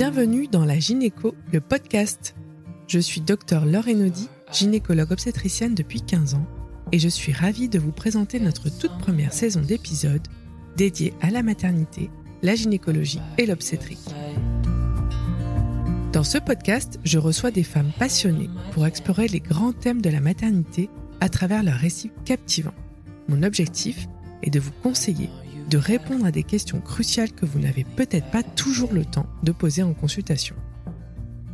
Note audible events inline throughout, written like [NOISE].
Bienvenue dans la Gynéco, le podcast. Je suis docteur Laure Enodi, gynécologue obstétricienne depuis 15 ans, et je suis ravie de vous présenter notre toute première saison d'épisodes dédiée à la maternité, la gynécologie et l'obstétrique. Dans ce podcast, je reçois des femmes passionnées pour explorer les grands thèmes de la maternité à travers leurs récits captivants. Mon objectif est de vous conseiller de répondre à des questions cruciales que vous n'avez peut-être pas toujours le temps de poser en consultation.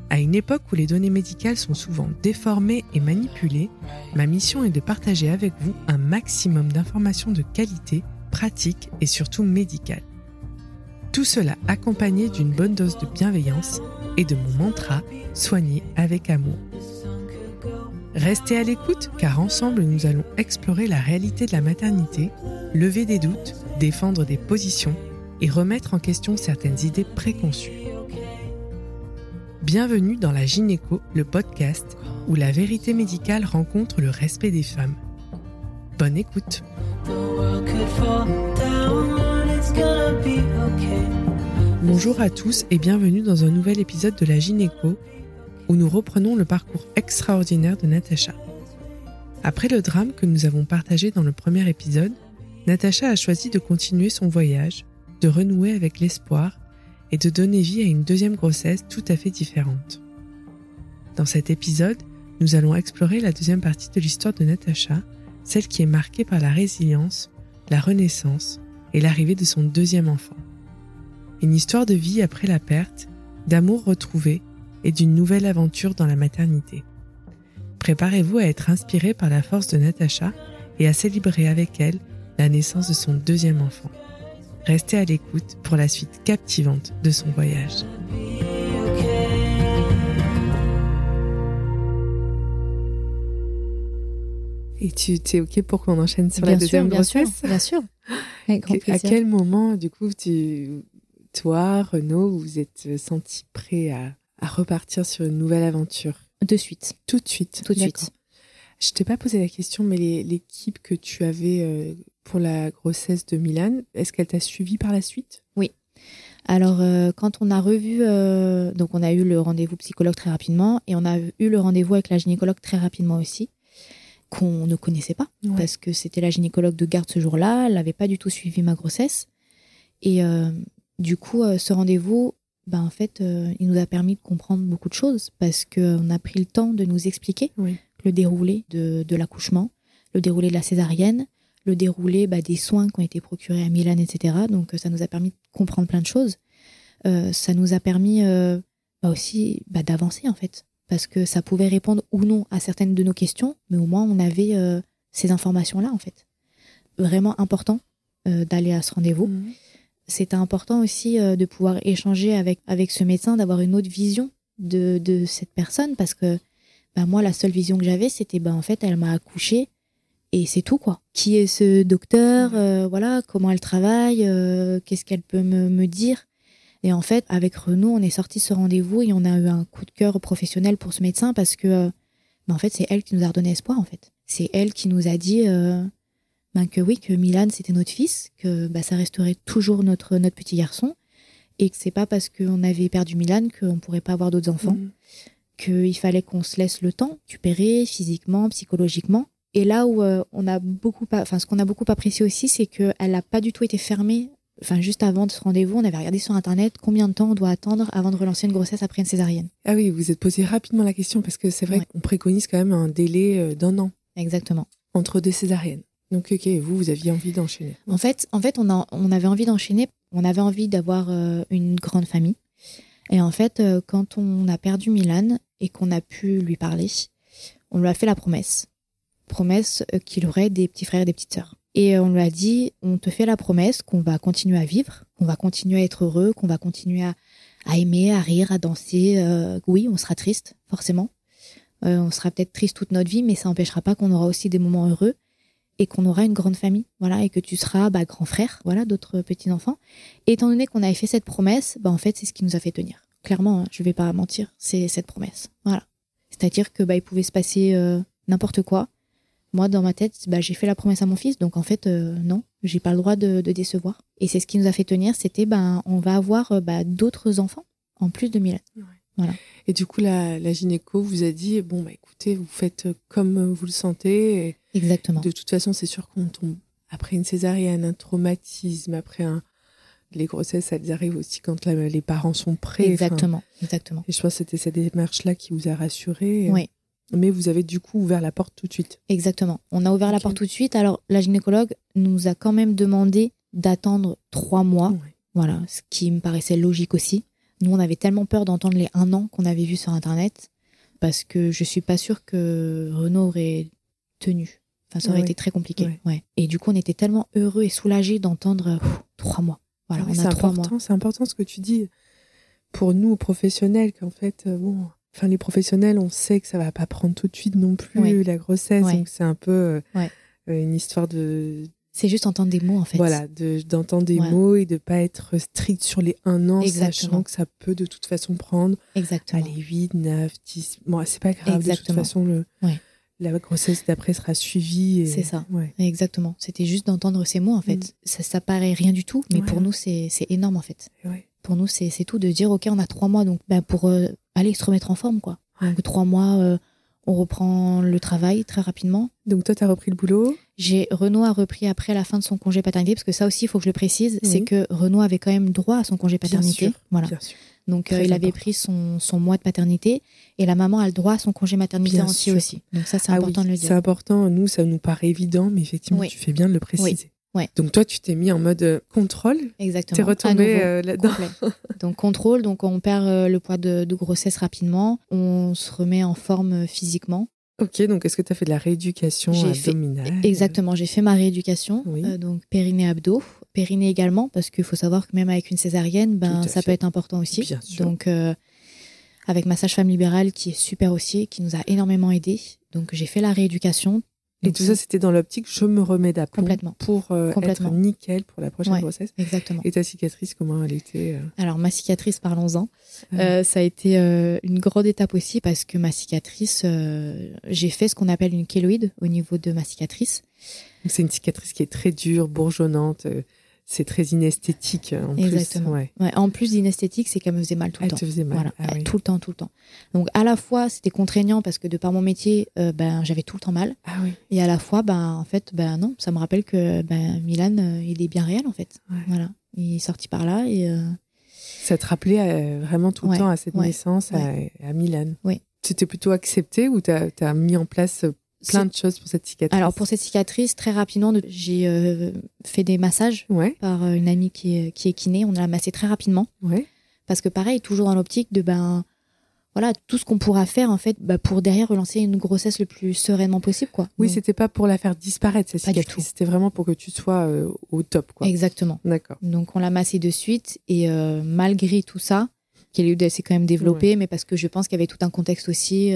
À une époque où les données médicales sont souvent déformées et manipulées, ma mission est de partager avec vous un maximum d'informations de qualité, pratiques et surtout médicales. Tout cela accompagné d'une bonne dose de bienveillance et de mon mantra soigner avec amour. Restez à l'écoute car ensemble nous allons explorer la réalité de la maternité, lever des doutes, défendre des positions et remettre en question certaines idées préconçues. Bienvenue dans la Gynéco, le podcast où la vérité médicale rencontre le respect des femmes. Bonne écoute. Bonjour à tous et bienvenue dans un nouvel épisode de la Gynéco où nous reprenons le parcours extraordinaire de Natacha. Après le drame que nous avons partagé dans le premier épisode, Natacha a choisi de continuer son voyage, de renouer avec l'espoir et de donner vie à une deuxième grossesse tout à fait différente. Dans cet épisode, nous allons explorer la deuxième partie de l'histoire de Natacha, celle qui est marquée par la résilience, la renaissance et l'arrivée de son deuxième enfant. Une histoire de vie après la perte, d'amour retrouvé et d'une nouvelle aventure dans la maternité. Préparez-vous à être inspiré par la force de Natacha et à célébrer avec elle la naissance de son deuxième enfant. Restez à l'écoute pour la suite captivante de son voyage. Et tu es OK pour qu'on enchaîne sur la deuxième bien grossesse Bien sûr, [LAUGHS] À quel moment, du coup, tu, toi, Renaud, vous êtes senti prêt à, à repartir sur une nouvelle aventure De suite. Tout de suite. Tout de suite. Je t'ai pas posé la question, mais l'équipe que tu avais euh, pour la grossesse de Milan, est-ce qu'elle t'a suivi par la suite? Oui. Alors, euh, quand on a revu, euh, donc on a eu le rendez-vous psychologue très rapidement et on a eu le rendez-vous avec la gynécologue très rapidement aussi, qu'on ne connaissait pas parce que c'était la gynécologue de garde ce jour-là, elle n'avait pas du tout suivi ma grossesse. Et du coup, ce rendez-vous, ben, en fait, il nous a permis de comprendre beaucoup de choses parce qu'on a pris le temps de nous expliquer le déroulé de, l'accouchement, le déroulé de la césarienne, le déroulé bah, des soins qui ont été procurés à Milan, etc. Donc ça nous a permis de comprendre plein de choses. Euh, ça nous a permis euh, bah, aussi bah, d'avancer en fait, parce que ça pouvait répondre ou non à certaines de nos questions, mais au moins on avait euh, ces informations-là en fait. Vraiment important d'aller à ce rendez-vous. Mmh. C'était important aussi de pouvoir échanger avec, avec ce médecin, d'avoir une autre vision de, de cette personne, parce que bah, moi, la seule vision que j'avais, c'était, bah, en fait, elle m'a accouché et c'est tout, quoi. Qui est ce docteur euh, Voilà, comment elle travaille euh, Qu'est-ce qu'elle peut me, dire Et en fait, avec Renaud, on est sorti ce rendez-vous et on a eu un coup de cœur professionnel pour ce médecin parce que, euh, bah, en fait, c'est elle qui nous a redonné espoir, en fait. C'est elle qui nous a dit ben, que oui, que Milan, c'était notre fils, que bah, ça resterait toujours notre, notre petit garçon et que c'est pas parce qu'on avait perdu Milan qu'on pourrait pas avoir d'autres enfants. Mmh qu'il fallait qu'on se laisse le temps, récupérer physiquement, psychologiquement. Et là où euh, on a beaucoup, enfin ce qu'on a beaucoup apprécié aussi, c'est qu'elle n'a pas du tout été fermée. Enfin, juste avant ce rendez-vous, on avait regardé sur internet combien de temps on doit attendre avant de relancer une grossesse après une césarienne. Ah oui, vous êtes posé rapidement la question parce que c'est vrai qu'on préconise quand même un délai euh, d'un an. Exactement. Entre deux césariennes. Donc, ok, vous, vous aviez envie d'enchaîner. En fait, en fait, on, avait envie d'enchaîner. On avait envie d'avoir euh, une grande famille. Et en fait, quand on a perdu Milan, et qu'on a pu lui parler, on lui a fait la promesse. Promesse euh, qu'il aurait des petits frères et des petites sœurs. Et on lui a dit, on te fait la promesse qu'on va continuer à vivre, qu'on va continuer à être heureux, qu'on va continuer à, aimer, à rire, à danser. Euh, oui, on sera triste, forcément. Euh, on sera peut-être triste toute notre vie, mais ça n'empêchera pas qu'on aura aussi des moments heureux et qu'on aura une grande famille, voilà, et que tu seras bah, grand frère, voilà, d'autres petits enfants. Et étant donné qu'on avait fait cette promesse, bah en fait, c'est ce qui nous a fait tenir clairement, hein, je vais pas mentir, c'est cette promesse. Voilà. C'est-à-dire que bah, il pouvait se passer euh, n'importe quoi. Moi, dans ma tête, bah, j'ai fait la promesse à mon fils, donc en fait, euh, non, j'ai pas le droit de, décevoir. Et c'est ce qui nous a fait tenir, c'était ben on va avoir euh, bah, d'autres enfants. En plus de Milan. Voilà. Et du coup, la, la, gynéco vous a dit bon, bah écoutez, vous faites comme vous le sentez. Exactement. De toute façon, c'est sûr qu'on tombe après une césarienne, un traumatisme, après un. Les grossesses, elles arrivent aussi quand les parents sont prêts. Exactement, exactement. Et je pense que c'était cette démarche-là qui vous a rassuré. Oui. Mais vous avez du coup ouvert la porte tout de suite. Exactement. On a ouvert la porte tout de suite. Alors, la gynécologue nous a quand même demandé d'attendre trois mois. Voilà, ce qui me paraissait logique aussi. Nous, on avait tellement peur d'entendre les un an qu'on avait vus sur Internet parce que je suis pas sûre que Renaud aurait tenu. Enfin, ça aurait été très compliqué. Ouais. Et du coup, on était tellement heureux et soulagés d'entendre trois mois. Voilà, on a trois mois. C'est important ce que tu dis pour nous professionnels qu'en fait, euh, bon, enfin les professionnels, on sait que ça va pas prendre tout de suite non plus la grossesse, donc c'est un peu euh, une histoire de. C'est juste entendre des mots en fait. Voilà, d'entendre des mots et de pas être strict sur les un an, sachant que ça peut de toute façon prendre. Exactement. Allez, 8, 9, 10. Bon, c'est pas grave, de toute façon, le, la grossesse d'après sera suivie. C'est ça. Exactement. C'était juste d'entendre ces mots en fait. Mm. Ça, ça paraît rien du tout, mais pour nous, c'est énorme en fait. Pour nous, c'est tout de dire, OK, on a trois mois, donc ben, pour euh, aller se remettre en forme, quoi. Donc trois mois, euh, on reprend le travail très rapidement. Donc toi, tu as repris le boulot J'ai Renaud a repris après la fin de son congé paternité, parce que ça aussi, il faut que je le précise, c'est que Renaud avait quand même droit à son congé paternité. voilà. Donc euh, il avait pris son, son, mois de paternité et la maman a le droit à son congé maternité entier aussi. Donc ça, c'est ah important de le dire. C'est important. Nous, ça nous paraît évident, mais effectivement, tu fais bien de le préciser. Donc toi, tu t'es mis en mode euh, contrôle. Exactement. T'es retombé euh, là-dedans. [LAUGHS] donc contrôle, donc on perd euh, le poids de, grossesse rapidement, on se remet en forme physiquement. Ok, donc est-ce que tu as fait de la rééducation abdominale? Exactement, j'ai fait ma rééducation, donc périnée abdos, périnée également, parce qu'il faut savoir que même avec une césarienne, ben, ça peut être important aussi. Bien sûr. Donc avec ma sage-femme libérale qui est super aussi, qui nous a énormément aidé. Donc j'ai fait la rééducation et tout ça, c'était dans l'optique, je me remets d'aplomb Complètement. pour euh, être nickel pour la prochaine grossesse. Exactement. Et ta cicatrice, comment elle était euh Alors, ma cicatrice, parlons-en. Euh, ça a été une grande étape aussi parce que ma cicatrice, j'ai fait ce qu'on appelle une kéloïde au niveau de ma cicatrice. C'est une cicatrice qui est très dure, bourgeonnante c'est très inesthétique euh, en Exactement. plus. Ouais. En plus d'inesthétique, c'est qu'elle me faisait mal tout le temps. Te faisait mal. Voilà. Ah tout le temps, tout le temps. Donc à la fois, c'était contraignant parce que de par mon métier, euh, ben j'avais tout le temps mal. Ah oui. Et à la fois, ben en fait, ben non, ça me rappelle que ben Milan, euh, il est bien réel en fait. Voilà. Il est sorti par là et. Ça te rappelait vraiment tout le temps à cette naissance à, à, Milan. Oui. C'était plutôt accepté ou tu as, mis en place plein de choses pour cette cicatrice. Alors pour cette cicatrice, très rapidement, j'ai euh, fait des massages par euh, une amie qui est, qui est kiné. On a massé très rapidement. Ouais. Parce que pareil, toujours dans l'optique de ben voilà tout ce qu'on pourra faire en fait bah, pour derrière relancer une grossesse le plus sereinement possible quoi. Oui, c'était pas pour la faire disparaître cette cicatrice, c'était vraiment pour que tu sois euh, au top quoi. Exactement. D'accord. Donc on l'a massé de suite et malgré tout ça, qui s'est quand même développé, mais parce que je pense qu'il y avait tout un contexte aussi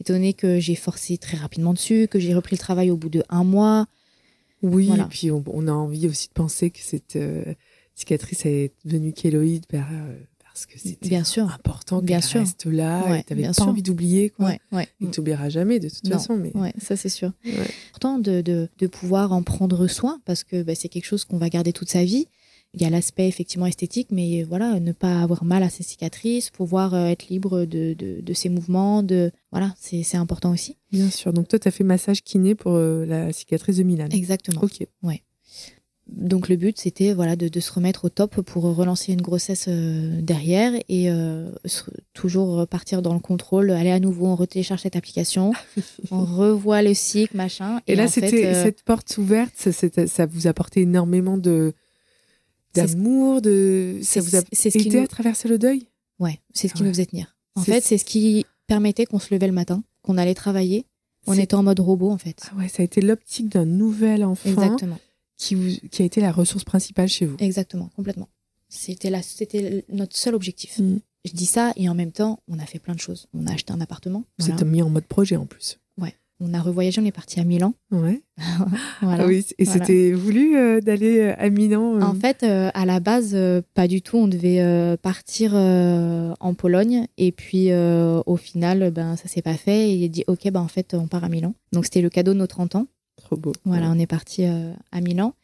étant donné que j'ai forcé très rapidement dessus, que j'ai repris le travail au bout de un mois. Oui, et puis on, a envie aussi de penser que cette euh, cicatrice est devenue kéloïde euh, parce que c'était bien sûr. important qu'elle reste là et tu n'avais pas envie d'oublier. Quoi. Ouais, ouais. Et tu n'oublieras jamais de toute façon. Mais... Ouais, ça c'est sûr. Important de, de, de, pouvoir en prendre soin parce que bah, c'est quelque chose qu'on va garder toute sa vie il y a l'aspect effectivement esthétique, mais voilà, ne pas avoir mal à ses cicatrices, pouvoir euh, être libre de, de, ses mouvements, de voilà, c'est important aussi. Bien sûr. Donc toi, tu as fait massage kiné pour euh, la cicatrice de Milan. Exactement. Ok. Ouais. Donc le but, c'était voilà de, de, se remettre au top pour relancer une grossesse euh, derrière et toujours partir dans le contrôle, aller à nouveau, on retélécharge cette application, [LAUGHS] on revoit le cycle, machin. Et, là, c'était cette porte ouverte, ça, ça vous apportait énormément de d'amour, de ça vous a aidé à traverser le deuil? Ouais, c'est ce qui nous faisait tenir. En fait, c'est ce qui permettait qu'on se levait le matin, qu'on allait travailler. On était en mode robot en fait. Ah ouais, ça a été l'optique d'un nouvel enfant. Exactement. Qui, qui a été la ressource principale chez vous. Exactement, complètement. C'était la, c'était notre seul objectif. Mm. Je dis ça et en même temps, on a fait plein de choses. On a acheté un appartement. Vous êtes mis en mode projet en plus. Ouais. On a revoyagé, on est parti à Milan. Ouais. [LAUGHS] Ah oui, et c'était voulu euh, d'aller euh, à Milan euh? En fait, à la base, pas du tout. On devait partir en Pologne et puis au final, ben ça s'est pas fait. Et il a dit ok, ben en fait, on part à Milan. Donc c'était le cadeau de nos 30 ans. Trop beau. Voilà, on est parti à Milan.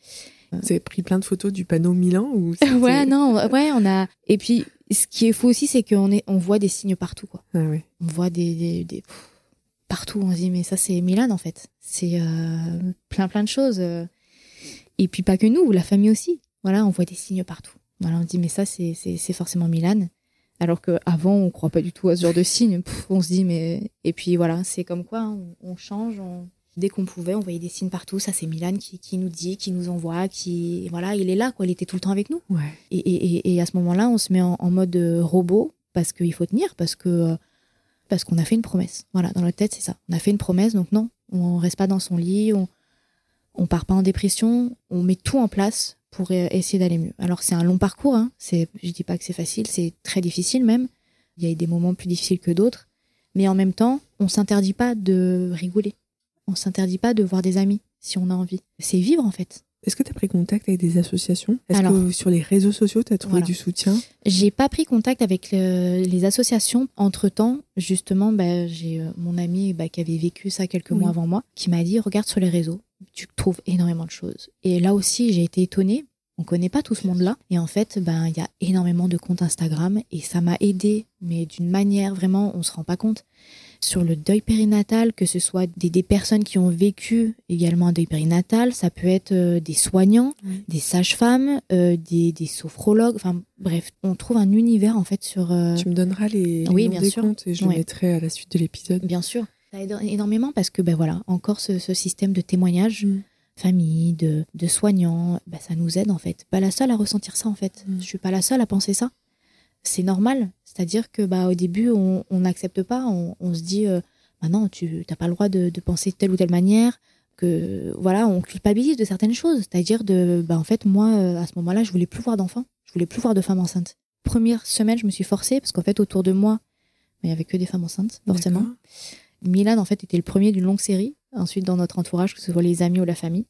Vous avez pris plein de photos du panneau Milan ou [LAUGHS] Ouais, non, ouais, on a. Et puis, ce qui est fou aussi, c'est qu'on est, on voit des signes partout, quoi. Ah ouais. On voit des, des, des- pff, partout. On se dit, mais ça, c'est Milan, en fait. C'est euh, plein, plein de choses. euh. Et puis, pas que nous, la famille aussi. Voilà, on voit des signes partout. Voilà, on se dit, mais ça, c'est, forcément Milan. Alors qu'avant, on croit pas du tout à ce genre de signes. Pff, on se dit, mais. Et puis, voilà, c'est comme quoi, hein, on, on change. on- Dès qu'on pouvait, on voyait des signes partout. Ça, c'est Milan qui, qui nous dit, qui nous envoie, qui. Voilà, il est là, quoi. Il était tout le temps avec nous. Ouais. Et, et- et- à ce moment-là, on se met en, en mode euh, robot parce qu'il faut tenir, parce que parce qu'on a fait une promesse. Voilà, dans notre tête, c'est ça. On a fait une promesse, donc non, on reste pas dans son lit, on on part pas en dépression, on met tout en place pour euh, essayer d'aller mieux. Alors c'est un long parcours, hein. C'est, je dis pas que c'est facile, c'est très difficile même. Il y a eu des moments plus difficiles que d'autres, mais en même temps, on s'interdit pas de rigoler. On s'interdit pas de voir des amis si on a envie. C'est vivre en fait. Est-ce que tu as pris contact avec des associations? Est-ce que sur les réseaux sociaux, tu as trouvé Voilà. du soutien? J'ai pas pris contact avec le- les associations. Entre temps, justement, bah, j'ai euh, mon ami bah, qui avait vécu ça quelques Oui. mois avant moi, qui m'a dit regarde sur les réseaux, tu trouves énormément de choses. Et là aussi, j'ai été étonnée. On connaît pas tout ce monde-là, et en fait, ben il y a énormément de comptes Instagram, et ça m'a aidé, mais d'une manière vraiment, on se rend pas compte. Sur le deuil périnatal, que ce soit des, des personnes qui ont vécu également un deuil périnatal, ça peut être euh, des soignants, Oui. des sages-femmes, euh, des, des sophrologues, enfin bref, on trouve un univers en fait sur... euh, Tu me donneras les, les oui, noms bien des sûr. comptes et je mettrai à la suite de l'épisode. Bien sûr. Ça aide énormément parce que, ben voilà, encore ce, ce système de témoignage, Mm. famille, de, de soignants, ben ça nous aide en fait. Pas la seule à ressentir ça en fait. Mm. Je suis pas la seule à penser ça. C'est normal. C'est-à-dire que bah, au début, on n'accepte pas. On, on se dit, euh, bah non, tu n'as pas le droit de, de penser de telle ou telle manière. Que voilà, on culpabilise de certaines choses. C'est-à-dire de, bah en fait, moi, euh, à ce moment-là, je voulais plus voir d'enfants. Je voulais plus voir de femmes enceintes. Première semaine, je me suis forcée parce qu'en fait, autour de moi, il y avait que des femmes enceintes, forcément. Milan, en fait, était le premier d'une longue série. Ensuite, dans notre entourage, que ce soit les amis ou la famille.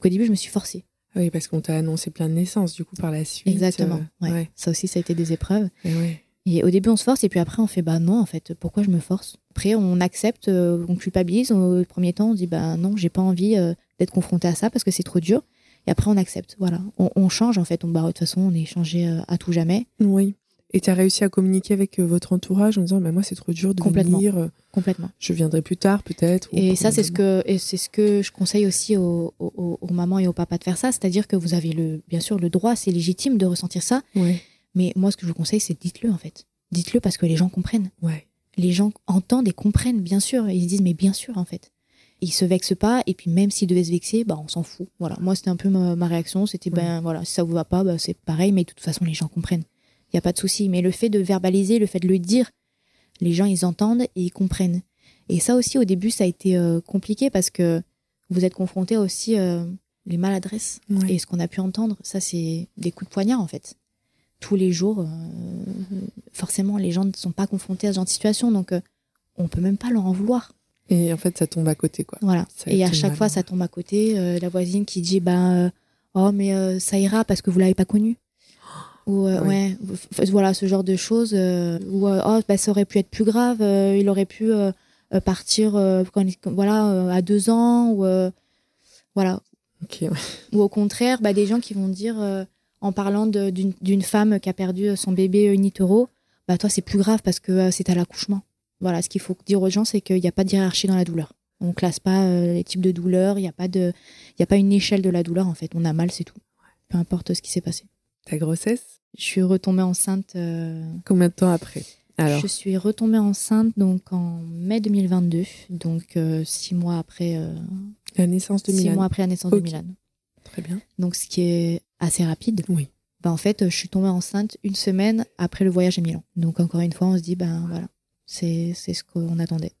Qu'au début, je me suis forcée. Oui, parce qu'on t'a annoncé plein de naissances, du coup, par la suite. Exactement. euh, ouais. ouais. Ça aussi, ça a été des épreuves. Et ouais. Et au début, on se force, et puis après, on fait bah non, en fait, pourquoi je me force? Après, on accepte, euh, on culpabilise. Au premier temps, on dit bah non, j'ai pas envie euh, d'être confronté à ça parce que c'est trop dur. Et après, on accepte. Voilà. On, on change, en fait. On, bah, de toute façon, on est changé à tout jamais. Oui. Et tu as réussi à communiquer avec euh, votre entourage en disant bah, Moi, c'est trop dur de Complètement. venir, euh, Complètement. je viendrai plus tard, peut-être. Et ça, c'est ce que, et c'est ce que je conseille aussi aux, aux- aux mamans et aux papas de faire ça. C'est-à-dire que vous avez le, bien sûr, le droit, c'est légitime de ressentir ça. Ouais. Mais moi, ce que je vous conseille, c'est dites-le, en fait. Dites-le parce que les gens comprennent. Ouais. Les gens entendent et comprennent, bien sûr. Ils se disent, mais bien sûr, en fait. Ils se vexent pas, et puis même s'ils devaient se vexer, bah, on s'en fout. Voilà. Moi, c'était un peu ma, ma réaction. C'était, Ouais. ben, voilà, si ça vous va pas, bah, c'est pareil, mais de toute façon, les gens comprennent. N'y a pas de souci. Mais le fait de verbaliser, le fait de le dire, les gens, ils entendent et ils comprennent. Et ça aussi, au début, ça a été euh, compliqué parce que vous êtes confronté aussi euh, les maladresses. Ouais. Et ce qu'on a pu entendre, ça, c'est des coups de poignard, en fait. Tous les jours, euh, forcément, les gens ne sont pas confrontés à ce genre de situation, donc on peut même pas leur en vouloir. Et en fait, ça tombe à côté, quoi. Voilà. Ça Et à chaque mal, fois, hein. ça tombe à côté. la voisine qui dit, ben, euh, oh, mais ça ira parce que vous l'avez pas connu. Ou, euh, ouais, voilà, ce genre de choses. euh, ou, euh, oh, bah, ça aurait pu être plus grave. euh, il aurait pu partir, quand il- quand- voilà, à deux ans. Ou, voilà. Ok, ouais. Ou au contraire, bah, des gens qui vont dire, en parlant d'une femme qui a perdu son bébé in utero, bah, toi, c'est plus grave parce que c'est à l'accouchement. Voilà, ce qu'il faut dire aux gens, c'est qu'il n'y a pas de hiérarchie dans la douleur. On classe pas les types de douleurs, il n'y a, pas de- il a pas une échelle de la douleur, en fait. On a mal, c'est tout. Peu importe ce qui s'est passé. Ta grossesse, Je suis retombée enceinte. euh, combien de temps après Alors, je suis retombée enceinte donc en mai 2022, donc euh, six mois après, euh, la naissance de six Milan. mois après la naissance de Milan. Très bien. Donc ce qui est assez rapide. Oui. Bah, en fait, je suis tombée enceinte une semaine après le voyage à Milan. Donc encore une fois, on se dit ben voilà, c'est c'est ce qu'on attendait.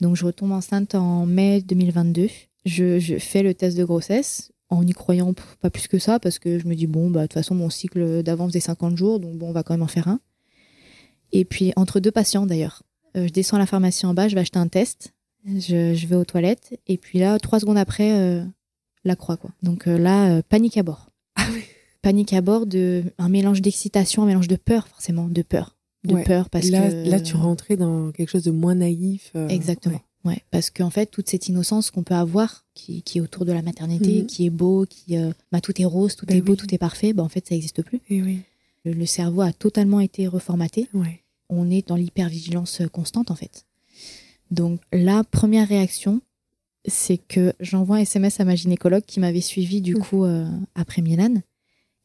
Donc je retombe enceinte en mai 2022. Je, je fais le test de grossesse en n'y croyant pas plus que ça parce que je me dis bon bah de toute façon mon cycle d'avant faisait 50 jours donc bon on va quand même en faire un. Et puis entre deux patients d'ailleurs, Euh, je descends à la pharmacie en bas, je vais acheter un test, je, je vais aux toilettes et puis là trois secondes après euh, la croix quoi. Donc euh, là euh, panique à bord. Ah oui. [LAUGHS] Panique à bord de un mélange d'excitation, un mélange de peur forcément, de peur, de Ouais. peur parce là, que là, tu rentrais dans quelque chose de moins naïf. Exactement. ouais. Ouais, parce qu'en fait, toute cette innocence qu'on peut avoir, qui, qui, est autour de la maternité, Mhm. qui est beau, qui, euh, bah, tout est rose, tout Bah est beau, tout est parfait, bah, en fait, ça n'existe plus. Et oui. Le, le cerveau a totalement été reformaté. Ouais. On est dans l'hypervigilance constante, en fait. Donc, la première réaction, c'est que j'envoie un SMS à ma gynécologue qui m'avait suivi, du coup, euh, après Milan.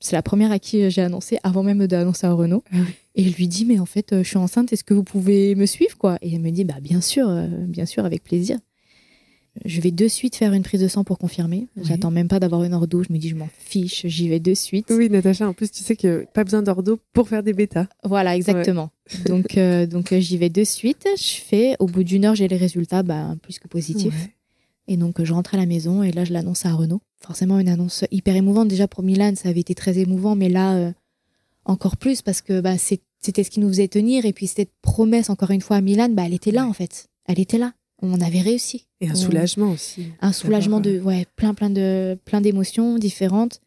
C'est la première à qui j'ai annoncé, avant même d'annoncer à Renaud. Ah oui. Et je lui dis, mais en fait, euh, je suis enceinte, est-ce que vous pouvez me suivre, quoi? Et elle me dit, bah, bien sûr, euh, bien sûr, avec plaisir. Je vais de suite faire une prise de sang pour confirmer. Oui. J'attends même pas d'avoir une ordo. Je me dis, je m'en fiche, j'y vais de suite. Oui, Natacha, en plus, tu sais que pas besoin d'ordo pour faire des bêtas. Voilà, exactement. donc, euh, donc euh, j'y vais de suite. Je fais, au bout d'une heure, j'ai les résultats bah, plus que positifs. Ouais. Et donc, je rentre à la maison et là, je l'annonce à Renaud. Forcément, une annonce hyper émouvante. Déjà, pour Milan, ça avait été très émouvant, mais là, euh, encore plus parce que bah, c'était ce qui nous faisait tenir. Et puis, cette promesse, encore une fois, à Milan, bah, elle était là, Ouais. en fait. Elle était là. On avait réussi. Et un On- soulagement aussi. Un soulagement de, ouais, plein, plein de, plein d'émotions différentes.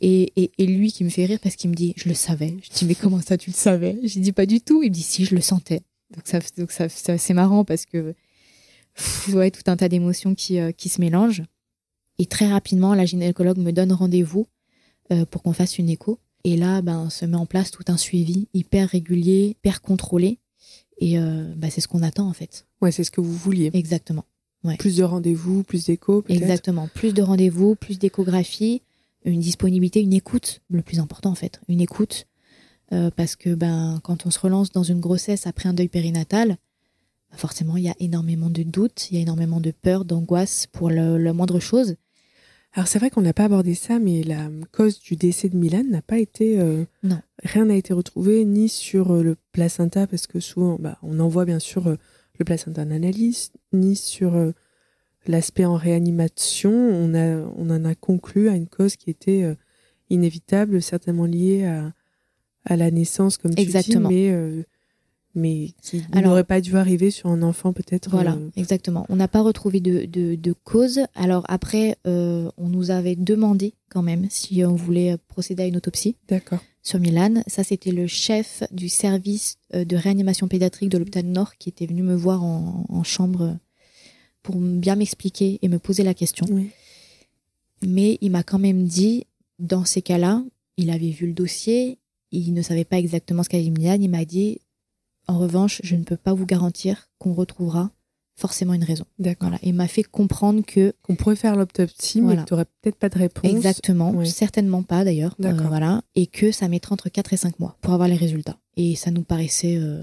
Et, et, et lui qui me fait rire parce qu'il me dit, je le savais. Je dis, mais comment ça, tu le savais? Je dis pas du tout. Il me dit, si, je le sentais. Donc, ça, donc ça, ça- c'est marrant parce que, [LAUGHS] ouais, tout un tas d'émotions qui, euh, qui se mélangent. Et très rapidement, la gynécologue me donne rendez-vous euh, pour qu'on fasse une écho. Et là, ben, se met en place tout un suivi hyper régulier, hyper contrôlé. Et euh, bah, c'est ce qu'on attend, en fait. Ouais, c'est ce que vous vouliez. Exactement. Plus de rendez-vous, plus d'échos. Exactement. Plus de rendez-vous, plus d'échographie, une disponibilité, une écoute, le plus important en fait, une écoute. Euh, parce que ben, quand on se relance dans une grossesse après un deuil périnatal, forcément, il y a énormément de doutes, il y a énormément de peur, d'angoisse pour le, la moindre chose. Alors c'est vrai qu'on n'a pas abordé ça, mais la cause du décès de Milan n'a pas été. euh, Non. Rien n'a été retrouvé ni sur euh, le placenta, parce que souvent, bah, on envoie bien sûr euh, le placenta en analyse, ni sur euh, l'aspect en réanimation. On, a, on en a conclu à une cause qui était inévitable, certainement liée à, à la naissance, comme tu Exactement. dis, mais, mais qui n'aurait pas dû arriver sur un enfant peut-être. Voilà, euh, exactement. On n'a pas retrouvé de, de, de cause. Alors après, euh, on nous avait demandé quand même si on voulait procéder à une autopsie. D'accord. sur Milan. Ça, c'était le chef du service euh, de réanimation pédiatrique de l'hôpital Nord qui était venu me voir en, en chambre pour bien m'expliquer et me poser la question. Oui. Mais il m'a quand même dit, dans ces cas-là, il avait vu le dossier, il ne savait pas exactement ce qu'avait Milan. Il m'a dit, en revanche, je ne peux pas vous garantir qu'on retrouvera forcément une raison. D'accord. Voilà. Et m'a fait comprendre que Qu'on pourrait faire l'autopsie, mais que tu n'aurais peut-être pas de réponse. Exactement, certainement pas d'ailleurs. D'accord. Euh, voilà, et que ça mettrait entre 4 et 5 mois pour avoir les résultats. Et ça nous paraissait euh,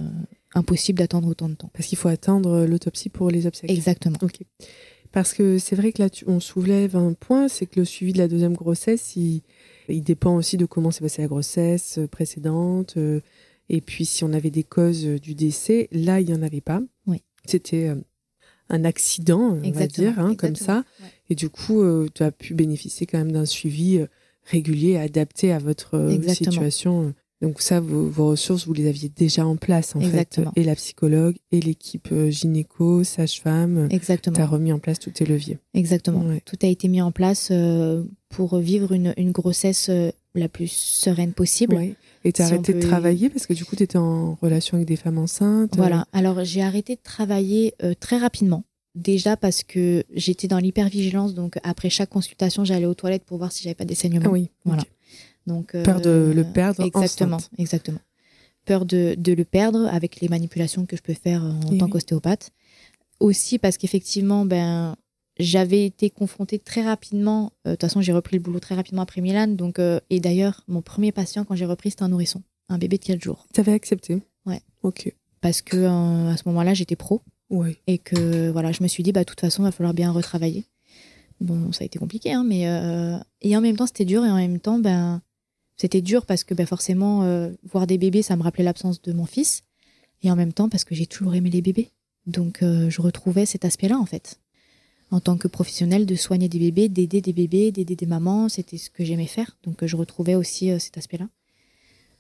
impossible d'attendre autant de temps. Parce qu'il faut attendre l'autopsie pour les obsèques. Exactement. Ok. Parce que c'est vrai que là, tu- on soulève un point, c'est que le suivi de la deuxième grossesse, il, il dépend aussi de comment s'est passée la grossesse euh, précédente. euh, et puis, si on avait des causes euh, du décès, là, il n'y en avait pas. Oui. C'était euh, un accident, on va Exactement. dire, hein, comme ça. Ouais. Et du coup, euh, tu as pu bénéficier quand même d'un suivi euh, régulier, adapté à votre Exactement. situation. Donc ça, vos, vos ressources, vous les aviez déjà en place, en Exactement. fait. Et la psychologue, et l'équipe gynéco, sage-femme. Exactement. Tu as remis en place tous tes leviers. Exactement. Ouais. Tout a été mis en place pour vivre une, une grossesse la plus sereine possible. Ouais. Et tu as Si arrêté de travailler parce que du coup, tu étais en relation avec des femmes enceintes. Voilà. Alors j'ai arrêté de travailler euh, très rapidement. Déjà parce que j'étais dans l'hypervigilance, donc après chaque consultation, j'allais aux toilettes pour voir si j'avais pas des saignements. Ah oui. Voilà. Donc, euh, Peur de le perdre Exactement, enceinte. exactement. Peur de, de le perdre avec les manipulations que je peux faire en Et tant oui. qu'ostéopathe. Aussi parce qu'effectivement, ben, j'avais été confrontée très rapidement. euh, De toute façon, j'ai repris le boulot très rapidement après Milan. Donc, euh, et d'ailleurs, mon premier patient, quand j'ai repris, c'était un nourrisson, un bébé de 4 jours. Tu avais accepté? Ouais. Ok. Parce que euh, à ce moment-là, j'étais pro Ouais. et que voilà, je me suis dit, bah, de toute façon, il va falloir bien retravailler. Bon, ça a été compliqué, hein, mais euh, et en même temps, c'était dur et en même temps, ben, c'était dur parce que ben, forcément, euh, voir des bébés, ça me rappelait l'absence de mon fils, et en même temps parce que j'ai toujours aimé les bébés. Donc, euh, je retrouvais cet aspect-là, en fait. En tant que professionnelle, de soigner des bébés, d'aider des bébés, d'aider des mamans, c'était ce que j'aimais faire. Donc, euh, je retrouvais aussi euh, cet aspect-là.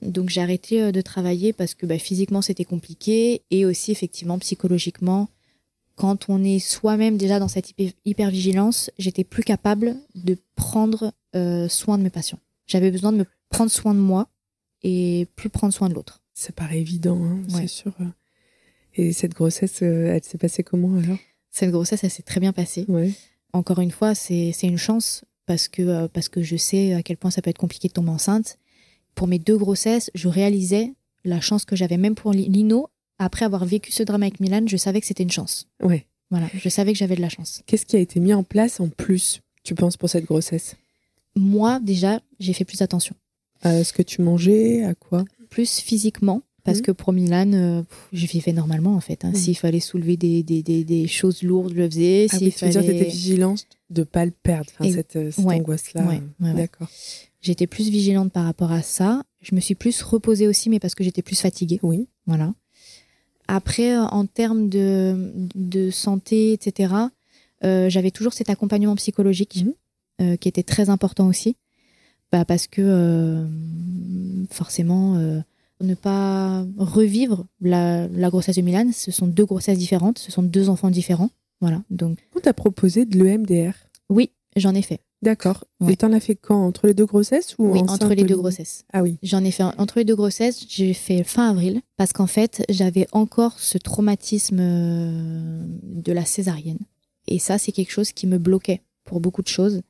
Donc, j'ai arrêté euh, de travailler parce que ben, physiquement, c'était compliqué, et aussi, effectivement, psychologiquement, quand on est soi-même déjà dans cette hyper- hypervigilance, j'étais plus capable de prendre euh, soin de mes patients. J'avais besoin de me prendre soin de moi et plus prendre soin de l'autre. Ça paraît évident, hein, Ouais. c'est sûr. Et cette grossesse, elle s'est passée comment alors? Cette grossesse, elle s'est très bien passée. Encore une fois, c'est une chance parce que, parce que je sais à quel point ça peut être compliqué de tomber enceinte. Pour mes deux grossesses, je réalisais la chance que j'avais, même pour Lino. Après avoir vécu ce drame avec Milan, je savais que c'était une chance. Ouais. Voilà, je savais que j'avais de la chance. Qu'est-ce qui a été mis en place en plus, tu penses, pour cette grossesse? Moi, déjà, j'ai fait plus attention. À ce que tu mangeais, à quoi? Plus physiquement, parce mmh. que pour Milan, euh, je vivais normalement en fait. Hein. Mmh. S'il fallait soulever des, des, des, choses lourdes, je le faisais. Ah oui, fallait... tu étais vigilante de ne pas le perdre, cette, euh, angoisse-là. Ouais, D'accord. J'étais plus vigilante par rapport à ça. Je me suis plus reposée aussi, mais parce que j'étais plus fatiguée. Oui. Voilà. Après, euh, en termes de, de santé, etc., euh, j'avais toujours cet accompagnement psychologique mmh. euh, qui était très important aussi. Bah, parce que forcément, ne pas revivre la, la, grossesse de Milan, ce sont deux grossesses différentes, ce sont deux enfants différents. Voilà. Donc. On t'a proposé de l'EMDR Oui, j'en ai fait. D'accord. Et t'en as fait quand? Entre les deux grossesses ou Oui, entre les deux grossesses. Ah oui. J'en ai fait entre les deux grossesses, j'ai fait fin avril parce qu'en fait, j'avais encore ce traumatisme euh, de la césarienne. Et ça, c'est quelque chose qui me bloquait pour beaucoup de choses,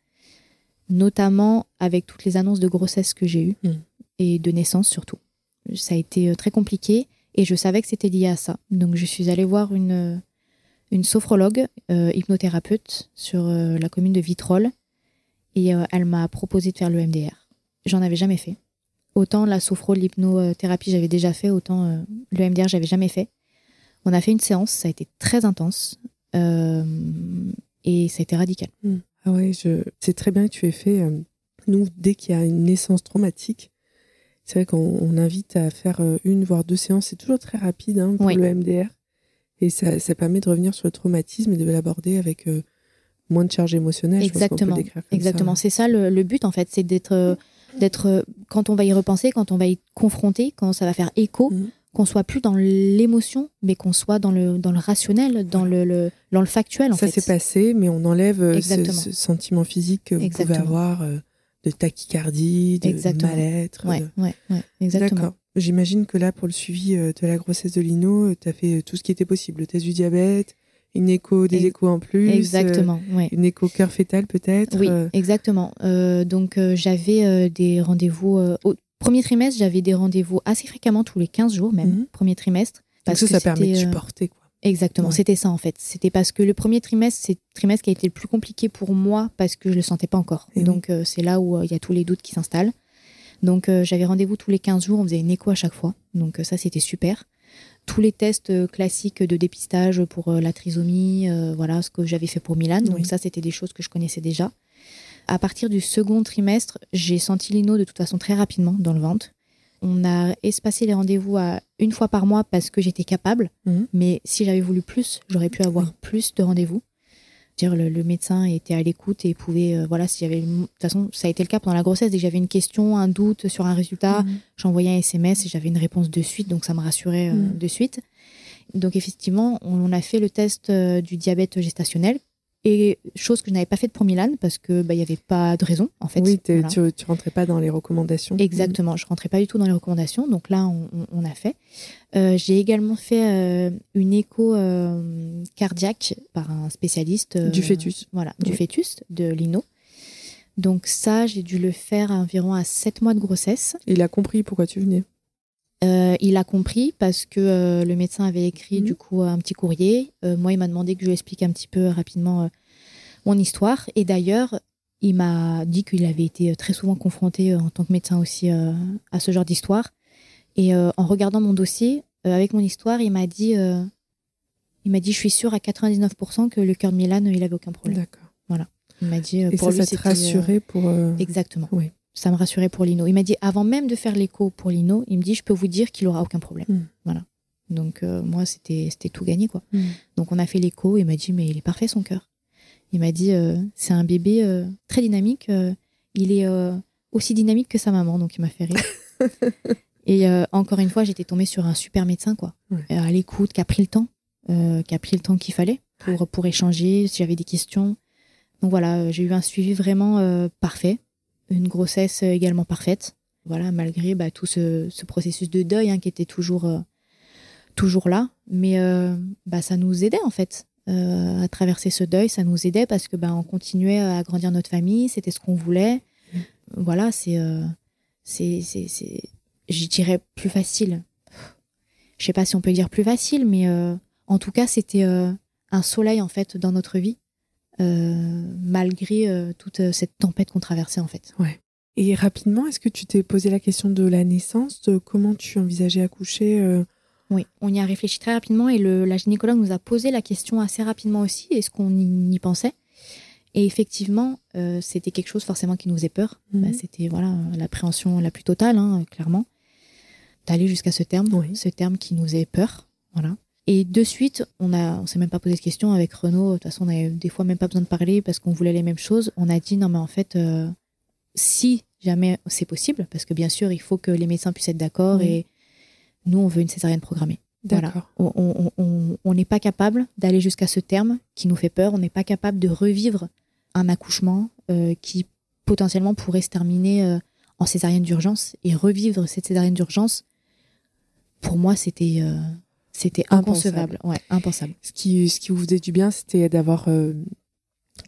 notamment avec toutes les annonces de grossesse que j'ai eues hmm. et de naissance surtout. Ça a été euh, très compliqué et je savais que c'était lié à ça. Donc, je suis allée voir une, une sophrologue, euh, hypnothérapeute sur la commune de Vitrolles et euh, elle m'a proposé de faire le MDR. J'en avais jamais fait. Autant la sophro, l'hypnothérapie, j'avais déjà fait, autant euh, le MDR, j'avais jamais fait. On a fait une séance, ça a été très intense euh, et ça a été radical. Hmm. Ah ouais, c'est très bien que tu aies fait. nous, dès qu'il y a une naissance traumatique, c'est vrai qu'on invite à faire une voire deux séances. C'est toujours très rapide hein, pour le MDR. Et ça, ça, permet de revenir sur le traumatisme et de l'aborder avec moins de charge émotionnelle. Exactement. Exactement. C'est ça le, but en fait, c'est d'être, euh, d'être euh, quand on va y repenser, quand on va y confronter, quand ça va faire écho, mhm. qu'on soit plus dans l'émotion, mais qu'on soit dans le dans le rationnel, dans le, dans le factuel. En ça s'est passé, mais on enlève euh, ce, sentiment physique que vous pouvez avoir de tachycardie, de mal-être. Ouais, ouais, exactement. D'accord. J'imagine que là, pour le suivi de la grossesse de Lino, tu as fait tout ce qui était possible. Le test du diabète, une écho, des échos en plus. Exactement, euh, Une écho cœur fœtal peut-être. Oui, euh. exactement. Euh, donc j'avais des rendez-vous au premier trimestre, j'avais des rendez-vous assez fréquemment tous les 15 jours même, mhm. premier trimestre. Parce que ça, ça permet de supporter quoi. Exactement, c'était ça en fait. C'était parce que le premier trimestre, c'est le trimestre qui a été le plus compliqué pour moi parce que je le sentais pas encore. Et donc c'est là où il y a tous les doutes qui s'installent. Donc j'avais rendez-vous tous les 15 jours, on faisait une écho à chaque fois. Donc ça c'était super tous les tests euh, classiques de dépistage pour euh, la trisomie, euh, voilà ce que j'avais fait pour Milan. Donc ça, c'était des choses que je connaissais déjà. À partir du second trimestre, j'ai senti Lino de toute façon très rapidement dans le ventre. On a espacé les rendez-vous à une fois par mois parce que j'étais capable. Mhm. Mais si j'avais voulu plus, j'aurais pu avoir plus de rendez-vous dire le, médecin était à l'écoute et pouvait euh, voilà s'il y avait de toute façon ça a été le cas pendant la grossesse dès que j'avais une question un doute sur un résultat mhm. j'envoyais un SMS et j'avais une réponse de suite donc ça me rassurait euh, mhm. de suite donc effectivement on a fait le test euh, du diabète gestationnel et chose que je n'avais pas faite pour Milan parce que bah, il y avait pas de raison en fait. Oui, tu, tu rentrais pas dans les recommandations. Exactement, je rentrais pas du tout dans les recommandations. Donc là, on, a fait. Euh, j'ai également fait euh, une écho euh, cardiaque par un spécialiste du fœtus. Voilà, du fœtus de Lino. Donc ça, j'ai dû le faire environ à 7 mois de grossesse. Il a compris pourquoi tu venais. Il a compris parce que le médecin avait écrit mhm. du coup un petit courrier. moi, il m'a demandé que je lui explique un petit peu rapidement mon histoire. Et d'ailleurs, il m'a dit qu'il avait été très souvent confronté en tant que médecin aussi à ce genre d'histoire. Et en regardant mon dossier, avec mon histoire, il m'a dit, il m'a dit, je suis sûre à 99% que le cœur de Milan, il avait aucun problème. D'accord. Voilà. Il m'a dit. Et pour ça, ça te rassurait pour. Exactement. Oui ça me rassurait pour Lino. Il m'a dit, avant même de faire l'écho pour Lino, il me dit, je peux vous dire qu'il aura aucun problème. Hmm. Voilà. Donc, moi, c'était tout gagné, quoi. Hmm. Donc, on a fait l'écho. Il m'a dit, mais il est parfait, son cœur. Il m'a dit, euh, c'est un bébé euh, très dynamique. Euh, il est aussi dynamique que sa maman, donc il m'a fait rire. [LAUGHS] Et encore une fois, j'étais tombée sur un super médecin, quoi. à l'écoute, qui a pris le temps, qui a pris le temps qu'il fallait pour, pour échanger si j'avais des questions. Donc voilà, j'ai eu un suivi vraiment parfait une grossesse également parfaite. Voilà, malgré bah, tout ce, processus de deuil hein, qui était toujours, toujours là. Mais bah, ça nous aidait en fait. à traverser ce deuil. Ça nous aidait parce que ben, on continuait à agrandir notre famille, c'était ce qu'on voulait. Mm. Voilà, c'est, c'est, c'est, je dirais plus facile. Je sais pas si on peut dire plus facile, mais en tout cas, c'était un soleil en fait dans notre vie, malgré toute cette tempête qu'on traversait en fait. Ouais. Et rapidement, est-ce que tu t'es posé la question de la naissance, de comment tu envisageais accoucher euh? Oui, on y a réfléchi très rapidement et le, la gynécologue nous a posé la question assez rapidement aussi, est-ce qu'on y, pensait? Et effectivement, euh, c'était quelque chose forcément qui nous faisait peur. Bah, mhm. c'était voilà l'appréhension la plus totale, hein, clairement, d'aller jusqu'à ce terme, ce terme qui nous faisait peur. Voilà. Et de suite, on a, on s'est même pas posé de questions avec Renaud. De toute façon, on avait des fois même pas besoin de parler parce qu'on voulait les mêmes choses. On a dit non mais en fait, euh, si jamais c'est possible, parce que bien sûr, il faut que les médecins puissent être d'accord et nous, on veut une césarienne programmée. Voilà. On n'est pas capable d'aller jusqu'à ce terme qui nous fait peur. On n'est pas capable de revivre un accouchement euh, qui potentiellement pourrait se terminer euh, en césarienne d'urgence et revivre cette césarienne d'urgence. Pour moi, c'était c'était inconcevable, ouais, impensable. Ce qui ce qui vous faisait du bien, c'était d'avoir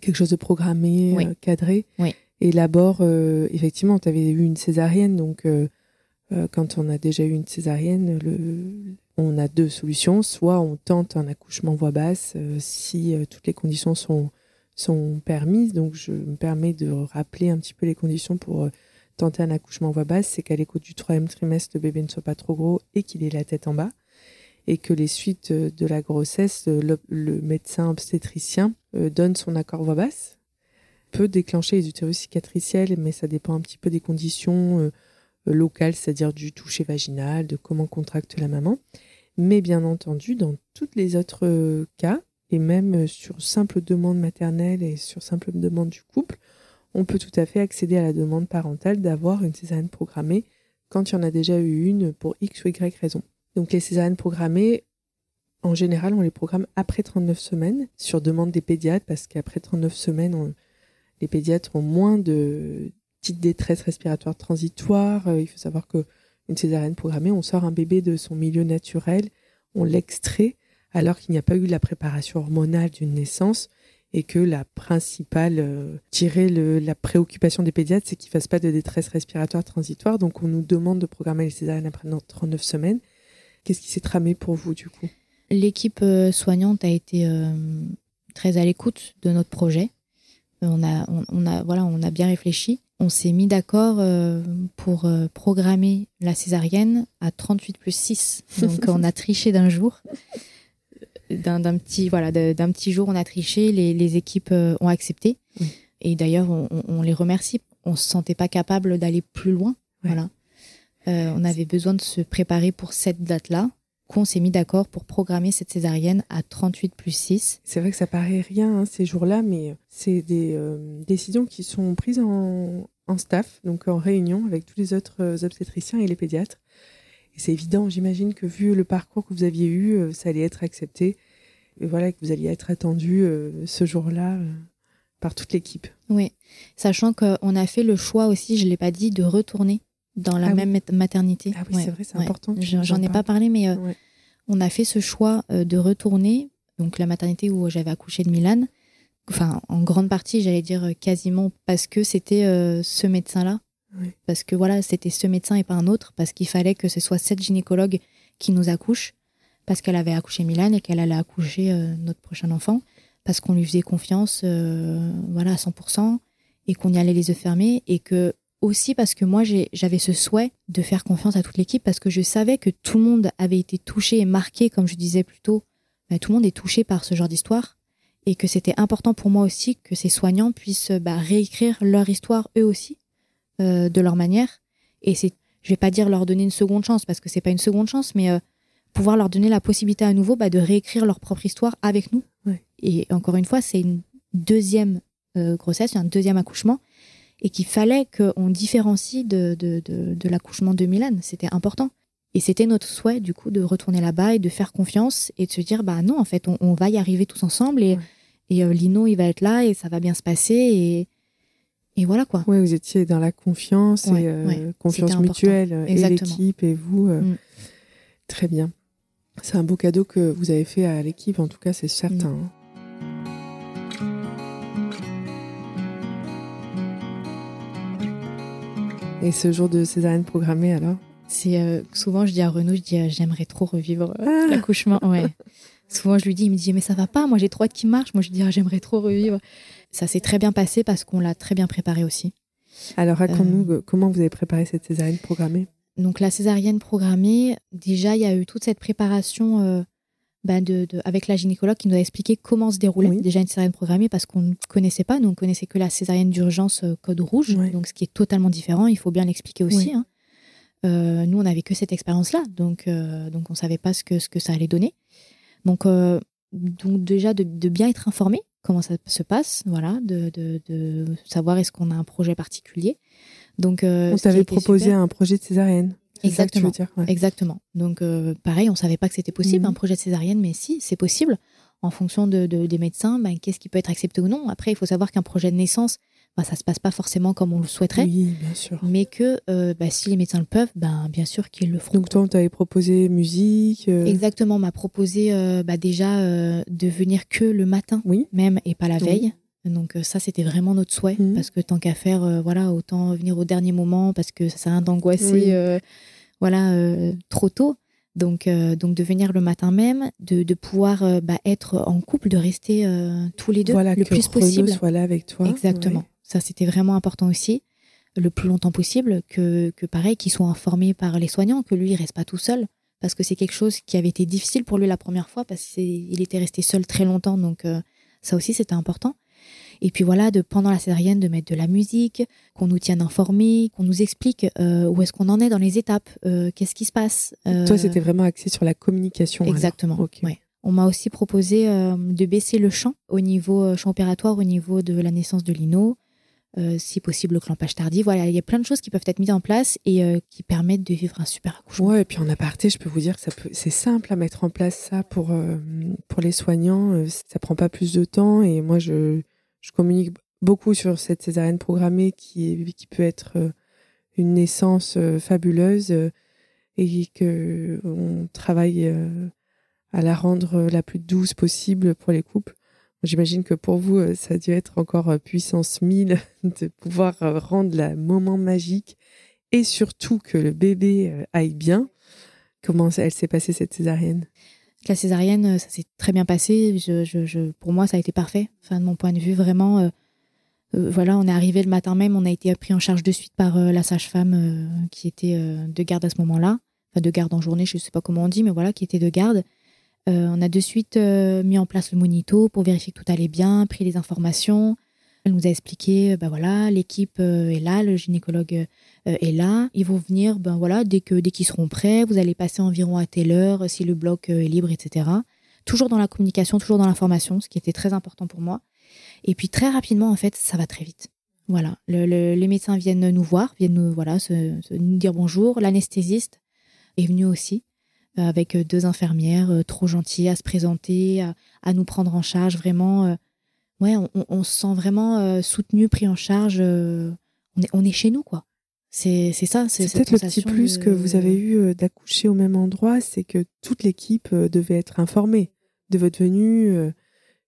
quelque chose de programmé, cadré. Oui. Et d'abord, euh, effectivement, tu avais eu une césarienne, donc euh, euh, quand on a déjà eu une césarienne, le, on a deux solutions. Soit on tente un accouchement voix basse si toutes les conditions sont, sont permises. Donc je me permets de rappeler un petit peu les conditions pour tenter un accouchement voix basse. C'est qu'à l'écoute du troisième trimestre, le bébé ne soit pas trop gros et qu'il ait la tête en bas. Et que les suites de la grossesse, le, le médecin obstétricien donne son accord voix basse peut déclencher les utérus cicatriciels, mais ça dépend un petit peu des conditions euh, locales, c'est-à-dire du toucher vaginal, de comment contracte la maman. Mais bien entendu, dans tous les autres euh, cas, et même sur simple demande maternelle et sur simple demande du couple, on peut tout à fait accéder à la demande parentale d'avoir une césarienne programmée quand il y en a déjà eu une pour X ou Y raison. Donc les césariennes programmées, en général, on les programme après 39 semaines, sur demande des pédiatres, parce qu'après 39 semaines, les pédiatres ont moins de petites détresses respiratoires transitoires. Euh, il faut savoir que une césarienne programmée, on sort un bébé de son milieu naturel, on l'extrait alors qu'il n'y a pas eu la préparation hormonale d'une naissance et que la principale, euh, tirer la préoccupation des pédiatres, c'est qu'ils fassent pas de détresse respiratoire transitoire. Donc on nous demande de programmer les césariennes après 39 semaines. Qu'est-ce qui s'est tramé pour vous du coup? L'équipe euh, soignante a été très à l'écoute de notre projet on a, on, a, voilà, on a bien réfléchi. On s'est mis d'accord euh, pour euh, programmer la césarienne à 38 plus 6. [LAUGHS] Donc on a triché d'un jour. D'un petit, voilà, d'un petit jour, on a triché. Les, équipes euh, ont accepté. Et d'ailleurs, on, les remercie. On se sentait pas capable d'aller plus loin. Voilà. On avait besoin de se préparer pour cette date-là qu'on s'est mis d'accord pour programmer cette césarienne à 38 plus 6. C'est vrai que ça paraît rien hein, ces jours-là, mais c'est des euh, décisions qui sont prises en, staff, donc en réunion avec tous les autres euh, obstétriciens et les pédiatres. Et c'est évident, j'imagine que vu le parcours que vous aviez eu, euh, ça allait être accepté. Et voilà, que vous alliez être attendu ce jour-là par toute l'équipe. Oui, sachant qu'on a fait le choix aussi, je ne l'ai pas dit, de retourner dans la ah même maternité. Ah oui, c'est vrai, c'est important. J'en ai pas parlé, mais euh, on a fait ce choix euh, de retourner, donc la maternité où j'avais accouché de Milan, enfin en grande partie, j'allais dire euh, quasiment parce que c'était ce médecin-là. Parce que voilà, c'était ce médecin et pas un autre, parce qu'il fallait que ce soit cette gynécologue qui nous accouche, parce qu'elle avait accouché Milan et qu'elle allait accoucher notre prochain enfant, parce qu'on lui faisait confiance voilà, à 100%, et qu'on y allait les yeux fermés, et que aussi parce que moi j'avais ce souhait de faire confiance à toute l'équipe parce que je savais que tout le monde avait été touché et marqué, comme je disais plus tôt, bah, tout le monde est touché par ce genre d'histoire et que c'était important pour moi aussi que ces soignants puissent bah, réécrire leur histoire eux aussi euh, de leur manière. Et c'est, je vais pas dire leur donner une seconde chance parce que c'est pas une seconde chance, mais euh, pouvoir leur donner la possibilité à nouveau bah, de réécrire leur propre histoire avec nous. Et encore une fois, c'est une deuxième euh, grossesse, un deuxième accouchement et qu'il fallait qu'on différencie de, de, de, l'accouchement de Milan. C'était important. Et c'était notre souhait, du coup, de retourner là-bas et de faire confiance et de se dire, bah non, en fait, on, va y arriver tous ensemble et, et euh, Lino, il va être là et ça va bien se passer et, et voilà quoi. Oui, vous étiez dans la confiance et euh, confiance mutuelle et l'équipe et vous. Euh, mm. Très bien. C'est un beau cadeau que vous avez fait à l'équipe, en tout cas, c'est certain. Mm. Et ce jour de césarienne programmée alors? C'est euh, souvent je dis à Renaud, je dis euh, j'aimerais trop revivre euh, l'accouchement. Ouais. [LAUGHS] souvent je lui dis, il me dit mais ça va pas, moi j'ai trois qui marchent, moi je dis ah, j'aimerais trop revivre. Ça s'est très bien passé parce qu'on l'a très bien préparé aussi. Alors raconte-nous comment vous avez préparé cette césarienne programmée? Donc la césarienne programmée, déjà il y a eu toute cette préparation bah, de, avec la gynécologue qui nous a expliqué comment se déroulait déjà une césarienne programmée parce qu'on ne connaissait pas. Nous, on connaissait que la césarienne d'urgence euh, code rouge, donc ce qui est totalement différent. Il faut bien l'expliquer aussi. Hein. Euh, nous, on n'avait que cette expérience-là, donc, euh, donc on ne savait pas ce que, ce que ça allait donner. Donc, donc déjà, de, de, bien être informé comment ça se passe, voilà, de, de, de savoir est-ce qu'on a un projet particulier. Donc, on t'avait proposé un projet de césarienne Exactement. Exactement. Donc, euh, pareil, on savait pas que c'était possible, mhm. un projet de césarienne, mais si, c'est possible. En fonction de, des médecins, ben, qu'est-ce qui peut être accepté ou non. Après, il faut savoir qu'un projet de naissance, ben, ça se passe pas forcément comme on le souhaiterait. Oui, bien sûr. Mais que euh, ben, si les médecins le peuvent, ben, bien sûr qu'ils le feront. Donc, toi, on t'avait proposé musique euh Exactement. On m'a proposé bah, déjà de venir que le matin, oui. même, et pas la veille. Donc ça, c'était vraiment notre souhait, mhm. parce que tant qu'à faire, voilà, autant venir au dernier moment, parce que ça sert à rien d'angoisser voilà, euh, trop tôt. Donc, euh, donc de venir le matin même, de, de pouvoir euh, bah, être en couple, de rester tous les deux le plus possible. soit là avec toi. Exactement. Ça, c'était vraiment important aussi. Le plus longtemps possible, que, que pareil, qu'il soit informé par les soignants, que lui, il reste pas tout seul. Parce que c'est quelque chose qui avait été difficile pour lui la première fois, parce qu'il était resté seul très longtemps. Donc, ça aussi, c'était important. Et puis voilà, de pendant la césarienne, de mettre de la musique, qu'on nous tienne informés, qu'on nous explique euh, où est-ce qu'on en est dans les étapes, euh, qu'est-ce qui se passe. Euh, Toi, c'était vraiment axé sur la communication. Exactement. Ouais. On m'a aussi proposé de baisser le champ au niveau champ opératoire, au niveau de la naissance de Lino. si possible, le clampage tardif. Voilà, il y a plein de choses qui peuvent être mises en place et qui permettent de vivre un super accouchement. Ouais, et puis en aparté, je peux vous dire que ça peut, c'est simple à mettre en place ça pour pour les soignants. ça prend pas plus de temps et moi je je communique beaucoup sur cette césarienne programmée qui, peut être euh, une naissance euh, fabuleuse euh, et que on travaille à la rendre la plus douce possible pour les couples. J'imagine que pour vous, ça a dû être encore puissance 1000 [LAUGHS] de pouvoir rendre le moment magique et surtout que le bébé aille bien. Comment elle s'est passée cette césarienne? La césarienne, euh, ça s'est très bien passé. Pour moi, ça a été parfait. De mon point de vue, vraiment. Euh, euh, voilà, on est arrivé le matin même, on a été pris en charge de suite par la sage-femme qui était de garde à ce moment-là. Enfin, de garde en journée, je ne sais pas comment on dit, mais voilà, qui était de garde. on a de suite mis en place le monito pour vérifier que tout allait bien, pris les informations. Elle nous a expliqué, ben voilà, l'équipe est là, le gynécologue euh, et là, ils vont venir, ben voilà, dès que dès qu'ils seront prêts, vous allez passer environ à telle heure si le bloc euh, est libre, etc. Toujours dans la communication, toujours dans l'information, ce qui était très important pour moi. Et puis très rapidement, en fait, ça va très vite. Voilà, les médecins viennent nous voir, viennent nous voilà, nous dire bonjour. L'anesthésiste est venu aussi euh, avec deux infirmières trop gentilles à se présenter, à, nous prendre en charge. Vraiment, ouais, on, se sent vraiment soutenu, pris en charge. on, est, on est chez nous, quoi. C'est ça. C'est peut-être le petit plus que vous avez eu euh, d'accoucher au même endroit, c'est que toute l'équipe euh, devait être informée de votre venue, euh,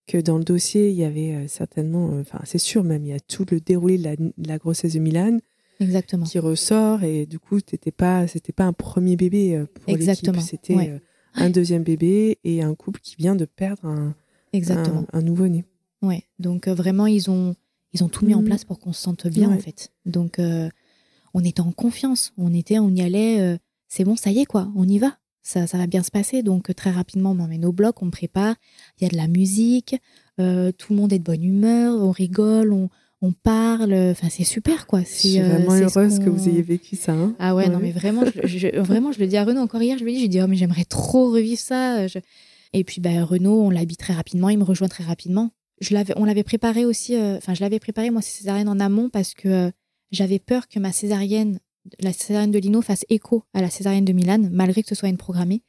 que dans le dossier, il y avait certainement, enfin c'est sûr même, il y a tout le déroulé de la, grossesse de Milan. Exactement. Qui ressort et du coup, c'était pas, c'était pas un premier bébé pour l'équipe, c'était un deuxième bébé et un couple qui vient de perdre un, Exactement. un, nouveau-né. Ouais, donc vraiment, ils ont, ils ont tout mis en mmh. place pour qu'on se sente bien en fait. Donc on était en confiance, on était, on y allait, euh, c'est bon, ça y est quoi, on y va, ça, ça va bien se passer. Donc très rapidement, on emmène au bloc, on prépare, il y a de la musique, euh, tout le monde est de bonne humeur, on rigole, on, parle, enfin c'est super quoi. Je suis euh, vraiment heureuse que vous ayez vécu ça. Hein. ah ouais, non mais vraiment, je, vraiment, je le dis à Renaud encore hier, je lui dis, je dis, oh, mais j'aimerais trop revivre ça. Et puis bah, Renaud, on l'habite très rapidement, il me rejoint très rapidement. Je l'avais, on l'avait préparé aussi, enfin je l'avais préparé moi ces césarienne en amont parce que j'avais peur que ma césarienne, la césarienne de Lino, fasse écho à la césarienne de Milan, malgré que ce soit une programmée.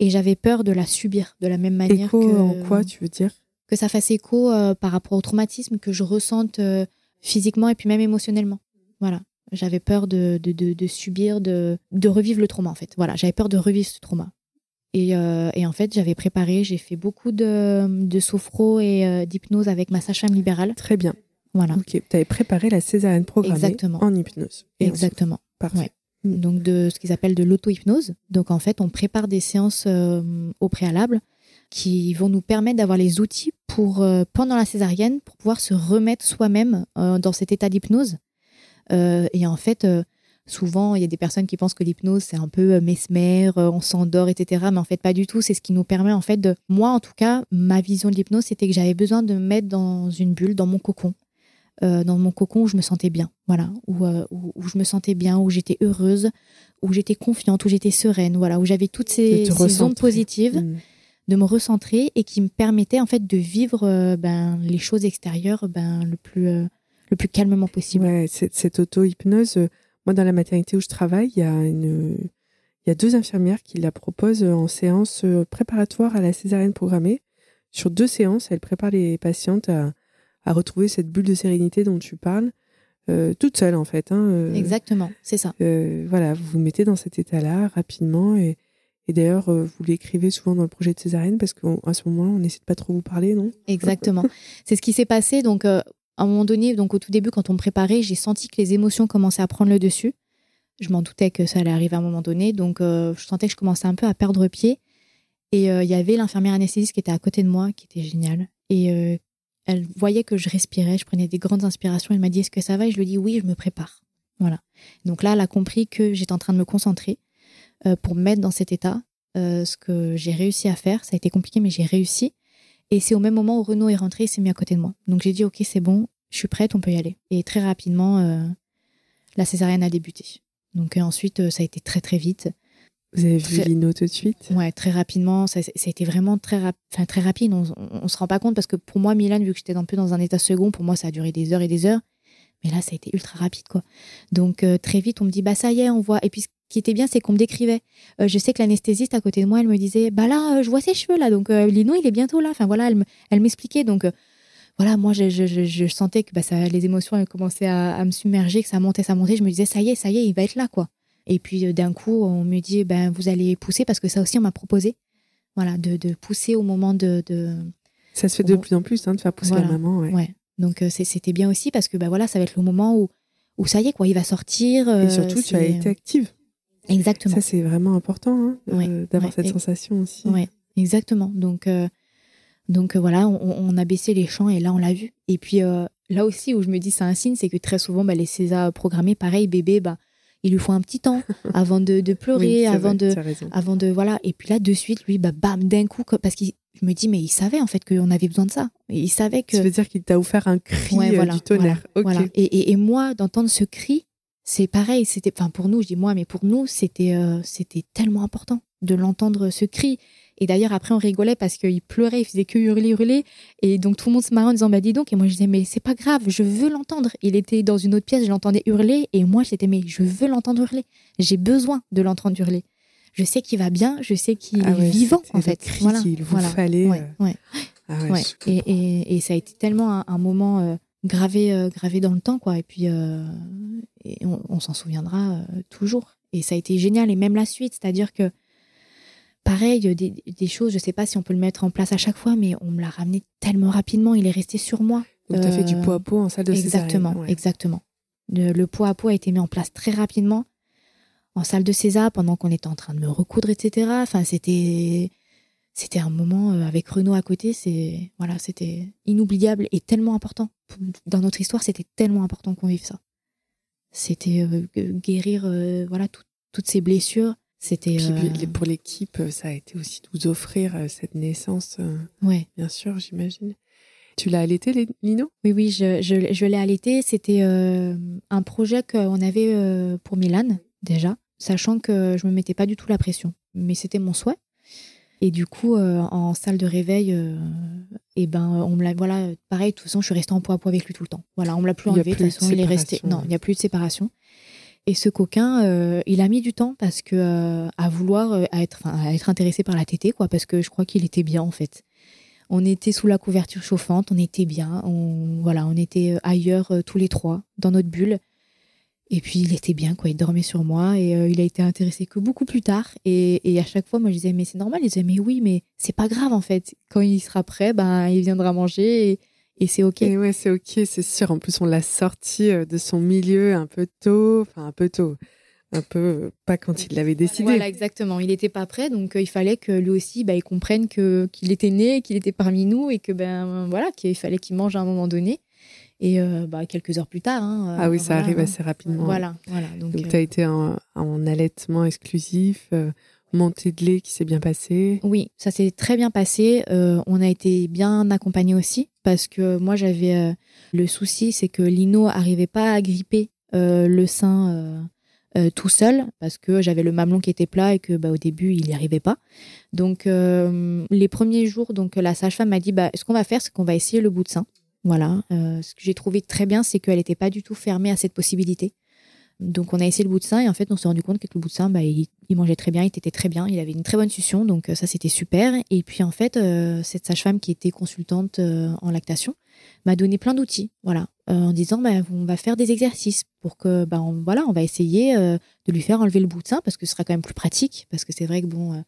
Et j'avais peur de la subir de la même manière. Écho en quoi, tu veux dire? Que ça fasse écho euh, par rapport au traumatisme que je ressente euh, physiquement et puis même émotionnellement. Voilà. J'avais peur de, de, de, subir, de, de revivre le trauma, en fait. Voilà, j'avais peur de revivre ce trauma. Et, euh, et en fait, j'avais préparé, j'ai fait beaucoup de, de sophro et d'hypnose avec ma sage-femme libérale. Très bien. Voilà. Ok, tu avais préparé la césarienne programmée en hypnose. Exactement. Parfait. Mm. Donc de ce qu'ils appellent de l'auto-hypnose. Donc en fait, on prépare des séances au préalable qui vont nous permettre d'avoir les outils pour, pendant la césarienne, pour pouvoir se remettre soi-même dans cet état d'hypnose. et en fait, Souvent, il y a des personnes qui pensent que l'hypnose, c'est un peu euh, mesmer, euh, on s'endort, etc. Mais en fait, pas du tout. C'est ce qui nous permet, en fait, de. Moi, en tout cas, ma vision de l'hypnose, c'était que j'avais besoin de me mettre dans une bulle, dans mon cocon. Euh, dans mon cocon où je me sentais bien, voilà, où, où, je me sentais bien, où j'étais heureuse, où j'étais confiante, où j'étais sereine, voilà, où j'avais toutes ces, ces ondes positives, mmh. de me recentrer et qui me permettaient en fait de vivre ben, les choses extérieures ben, le, plus, le plus calmement possible. Ouais, cette, cette auto-hypnose, moi, dans la maternité où je travaille, il y a, une, il y a deux infirmières qui la proposent en séance euh, préparatoire à la césarienne programmée. Sur deux séances, elles préparent les patientes à, à retrouver cette bulle de sérénité dont tu parles, euh, toute seule en fait. Hein, euh, Exactement, c'est ça. voilà, vous vous mettez dans cet état-là rapidement et, et d'ailleurs, vous l'écrivez souvent dans le projet de césarienne parce qu'à ce moment-là, on n'essaie de pas trop vous parler, non? Exactement. c'est ce qui s'est passé. Donc, à un moment donné, donc au tout début, quand on me préparait, j'ai senti que les émotions commençaient à prendre le dessus. Je m'en doutais que ça allait arriver à un moment donné, donc euh, je sentais que je commençais un peu à perdre pied. Et euh, il y avait l'infirmière anesthésiste qui était à côté de moi, qui était géniale. Et euh, elle voyait que je respirais, je prenais des grandes inspirations. Elle m'a dit Est-ce que ça va? Et je lui ai dit Oui, je me prépare. Voilà. Donc là, elle a compris que j'étais en train de me concentrer pour me mettre dans cet état. ce que j'ai réussi à faire, ça a été compliqué, mais j'ai réussi. Et c'est au même moment où Renaud est rentré, il s'est mis à côté de moi. Donc j'ai dit, ok, c'est bon, je suis prête, on peut y aller. Et très rapidement, euh, la césarienne a débuté. Donc euh, ensuite, euh, ça a été très très vite. Vous avez vu Lino tout de suite? Ouais, très rapidement. Ça, ça a été vraiment très, très rapide. On, on, se rend pas compte parce que pour moi, Milan, vu que j'étais un peu dans un état second, pour moi, ça a duré des heures et des heures. Mais là, ça a été ultra rapide, quoi. Donc très vite, on me dit, bah ça y est, on voit. Et puis qui était bien, c'est qu'on me décrivait. Euh, je sais que l'anesthésiste à côté de moi, elle me disait, bah là, euh, je vois ses cheveux là, donc euh, Lino, il est bientôt là. Enfin voilà, elle m'expliquait. donc voilà, moi, je, sentais que bah, ça, les émotions elles commençaient à, me submerger, que ça montait, ça montait. Je me disais, ça y est, ça y est, il va être là, quoi. Et puis d'un coup, on me dit, ben vous allez pousser parce que ça aussi, on m'a proposé, voilà, de, pousser au moment de, Ça se fait de plus en plus, hein, de faire pousser la maman. Ouais. Donc c'était bien aussi parce que bah voilà, ça va être le moment où où ça y est, quoi, il va sortir. Et surtout, tu as été active. Exactement. Ça, c'est vraiment important hein, d'avoir cette sensation aussi. Oui, exactement. Donc, euh, donc euh, voilà, on, a baissé les champs et là, on l'a vu. Et puis euh, là aussi, où je me dis c'est un signe, c'est que très souvent, bah, les Césars programmés, pareil, bébé, bah, il lui faut un petit temps [LAUGHS] avant de, de pleurer, avant, de, avant de. Voilà. Et puis là, de suite, lui, bah, bam, d'un coup, parce que je me dis, mais il savait en fait qu'on avait besoin de ça. il savait que. Ça veut dire qu'il t'a offert un cri du tonnerre. Voilà, et, et, et, moi, d'entendre ce cri, c'est pareil, c'était, enfin pour nous, je dis moi, mais pour nous, c'était, euh, c'était tellement important de l'entendre ce cri. Et d'ailleurs, après, on rigolait parce qu'il pleurait, il faisait que hurler, hurler. Et donc, tout le monde se marrait en disant, bah dis donc. Et moi, je disais, mais c'est pas grave, je veux l'entendre. Il était dans une autre pièce, je l'entendais hurler. Et moi, j'étais, mais je veux l'entendre hurler. J'ai besoin de l'entendre hurler. Je sais qu'il va bien, je sais qu'il ah est vivant, en fait. Cri voilà. qu'il vous fallait. Ouais, euh. ouais. Ah et, et, et, ça a été tellement un, moment euh, gravé, gravé dans le temps, quoi. Et puis, et on, s'en souviendra euh, toujours. Et ça a été génial, et même la suite, c'est-à-dire que, pareil, des, choses, je sais pas si on peut le mettre en place à chaque fois, mais on me l'a ramené tellement rapidement, il est resté sur moi. Donc, tu as fait du pot à pot en salle de Exactement, exactement. Le, le pot à pot a été mis en place très rapidement en salle de César pendant qu'on était en train de me recoudre, etc. Enfin, c'était c'était un moment euh, avec Renaud à côté, c'est voilà, c'était inoubliable et tellement important dans notre histoire. C'était tellement important qu'on vive ça. C'était euh, guérir euh, voilà toutes ces blessures. C'était euh, pour l'équipe, ça a été aussi de vous offrir cette naissance. ouais. Bien sûr, j'imagine. Tu l'as allaité, Lino? Oui, oui, je, je, je l'ai allaité. C'était un projet qu'on avait pour Milan, déjà, sachant que je me mettais pas du tout la pression. Mais c'était mon souhait. Et du coup, euh, en salle de réveil, et euh, eh ben, on me l'a, voilà, pareil, de toute façon, je suis restée en poids à poids avec lui tout le temps. Voilà, on me l'a plus enlevé, de toute façon, il est resté. Non, il n'y a plus de séparation. Et ce coquin, euh, il a mis du temps parce que à vouloir être, à être intéressé par la tétée, quoi, parce que je crois qu'il était bien en fait. On était sous la couverture chauffante, on était bien, on, voilà, on était ailleurs tous les trois dans notre bulle. Et puis il était bien, quoi. Il dormait sur moi et euh, il a été intéressé que beaucoup plus tard. Et, et à chaque fois, moi, je disais, mais c'est normal. Il disait, mais oui, mais c'est pas grave en fait. Quand il sera prêt, ben, il viendra manger et, et c'est OK. Et ouais, c'est OK, c'est sûr. En plus, on l'a sorti euh, de son milieu un peu tôt, enfin un peu tôt, un peu pas quand il l'avait décidé. Voilà, exactement. Il n'était pas prêt, donc il fallait que lui aussi, bah, il comprenne que qu'il était né, qu'il était parmi nous et que ben voilà, qu'il fallait qu'il mange à un moment donné. Et bah, quelques heures plus tard. Hein, ah oui, ça arrive assez rapidement. Voilà, voilà. Donc, tu as été en, en allaitement exclusif montée de lait qui s'est bien passée Oui, ça s'est très bien passé. Euh, on a été bien accompagnés aussi parce que moi j'avais euh, le souci, c'est que Lino arrivait pas à gripper euh, le sein tout seul parce que j'avais le mamelon qui était plat et que bah, au début il n'y arrivait pas. Donc les premiers jours, donc la sage-femme m'a dit bah, ce qu'on va faire, c'est qu'on va essayer le bout de sein. Voilà. ce que j'ai trouvé très bien, c'est qu'elle n'était pas du tout fermée à cette possibilité. Donc on a essayé le bout de sein et en fait on s'est rendu compte que le bout de sein, bah, il, mangeait très bien, il était très bien, il avait une très bonne succion, donc euh, ça c'était super. Et puis en fait euh, cette sage-femme qui était consultante euh, en lactation m'a donné plein d'outils, voilà, en disant bah, on va faire des exercices pour que bah, on, voilà on va essayer de lui faire enlever le bout de sein parce que ce sera quand même plus pratique parce que c'est vrai que bon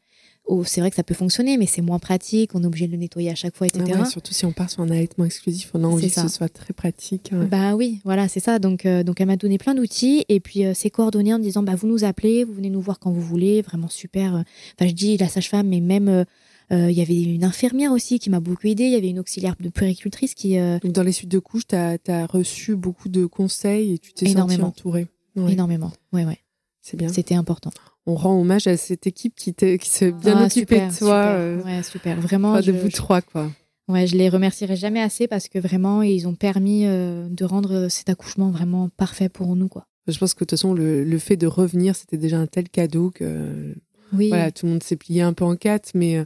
Oh, c'est vrai que ça peut fonctionner, mais c'est moins pratique. On est obligé de le nettoyer à chaque fois, etc. Ah surtout si on part sur un allaitement exclusif, on a envie que ce soit très pratique. Bah oui, voilà, c'est ça. Donc, euh, donc elle m'a donné plein d'outils et puis euh, c'est coordonné en disant bah vous nous appelez, vous venez nous voir quand vous voulez, vraiment super. Enfin, je dis la sage-femme, mais même euh, il y avait une infirmière aussi qui m'a beaucoup aidée. Il y avait une auxiliaire de puéricultrice qui. Donc dans les suites de couches, tu as, reçu beaucoup de conseils et tu t'es senti entourée. Énormément. Ouais, ouais. C'est bien. C'était important on rend hommage à cette équipe qui, qui s'est bien ah, occupée de toi. Super. Euh, ouais, super. Vraiment. de vous trois, quoi. Ouais, je les remercierai jamais assez parce que vraiment, ils ont permis euh, de rendre cet accouchement vraiment parfait pour nous, quoi. Je pense que de toute façon, le, fait de revenir, c'était déjà un tel cadeau que oui. voilà, tout le monde s'est plié un peu en quatre, mais euh,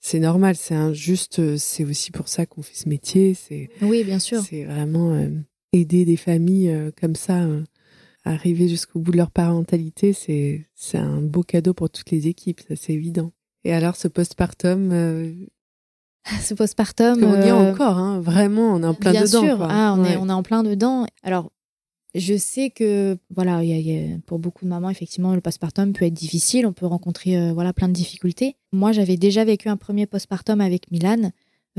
c'est normal. C'est injuste. C'est aussi pour ça qu'on fait ce métier. C'est oui, bien sûr. C'est vraiment aider des familles comme ça arriver jusqu'au bout de leur parentalité, c'est un beau cadeau pour toutes les équipes, ça c'est évident. Et alors ce postpartum euh... ce postpartum on y est euh, encore hein, vraiment, on est en plein bien dedans sûr. Ah, on est on est en plein dedans. Alors je sais que voilà, y pour beaucoup de mamans effectivement le postpartum peut être difficile, on peut rencontrer euh, voilà plein de difficultés. Moi, j'avais déjà vécu un premier postpartum avec Milan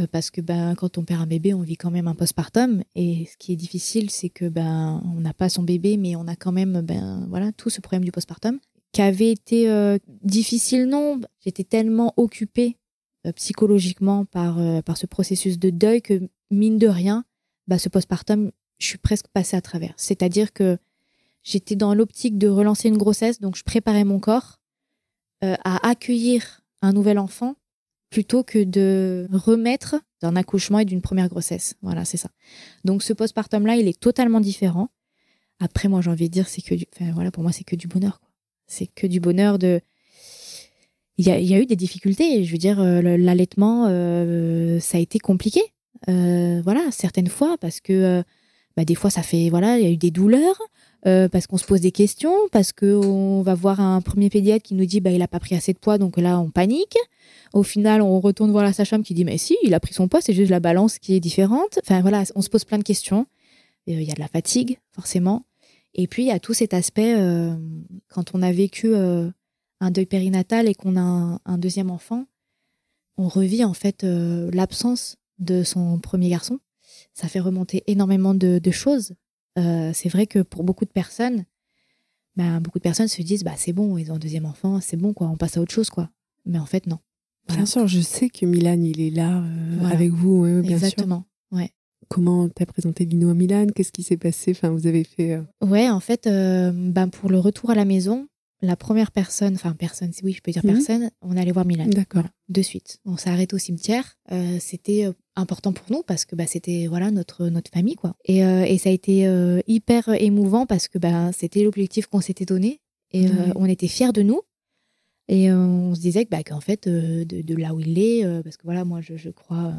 parce que ben, quand on perd un bébé, on vit quand même un postpartum. Et ce qui est difficile, c'est que ben, on n'a pas son bébé, mais on a quand même ben, voilà, tout ce problème du postpartum. Qui avait été euh, difficile, non. J'étais tellement occupée euh, psychologiquement par, par ce processus de deuil que, mine de rien, ben, ce postpartum, je suis presque passée à travers. C'est-à-dire que j'étais dans l'optique de relancer une grossesse, donc je préparais mon corps à accueillir un nouvel enfant plutôt que de remettre d'un accouchement et d'une première grossesse. Voilà, c'est ça. Donc ce postpartum-là, il est totalement différent. Après, moi, j'ai envie de dire, c'est que enfin, voilà, pour moi, c'est que du bonheur. C'est que du bonheur de. Il y, a, il y a eu des difficultés. Je veux dire, euh, l'allaitement, euh, ça a été compliqué. Euh, voilà, certaines fois, parce que bah, des fois, ça fait. Voilà, il y a eu des douleurs. Euh, parce qu'on se pose des questions, parce qu'on va voir un premier pédiatre qui nous dit bah, il n'a pas pris assez de poids, donc là on panique. Au final, on retourne voir la sage-femme qui dit mais si, il a pris son poids, c'est juste la balance qui est différente. Enfin voilà, on se pose plein de questions. Euh, il y a de la fatigue, forcément. Et puis il y a tout cet aspect, euh, quand on a vécu un deuil périnatal et qu'on a un, deuxième enfant, on revit en fait l'absence de son premier garçon. Ça fait remonter énormément de choses euh, c'est vrai que pour beaucoup de personnes, bah, beaucoup de personnes se disent bah c'est bon, ils ont un deuxième enfant, c'est bon quoi, on passe à autre chose quoi. Mais en fait non. Bien sûr, je sais que Milan il est là euh, avec vous, bien Exactement. Ouais. Comment t'as présenté Lino à Milan? Qu'est-ce qui s'est passé? Enfin, vous avez fait. Euh, ouais, en fait, bah, pour le retour à la maison, la première personne, enfin personne, oui, je peux dire mhm. personne, on allait voir Milan. D'accord. de suite. On s'est arrêté au cimetière. Euh, c'était euh, important pour nous parce que bah, c'était voilà notre notre famille quoi. Et, euh, et ça a été hyper émouvant parce que bah, c'était l'objectif qu'on s'était donné et on était fiers de nous. Et on se disait que bah, qu'en fait de, de, là où il est, parce que voilà moi je, je crois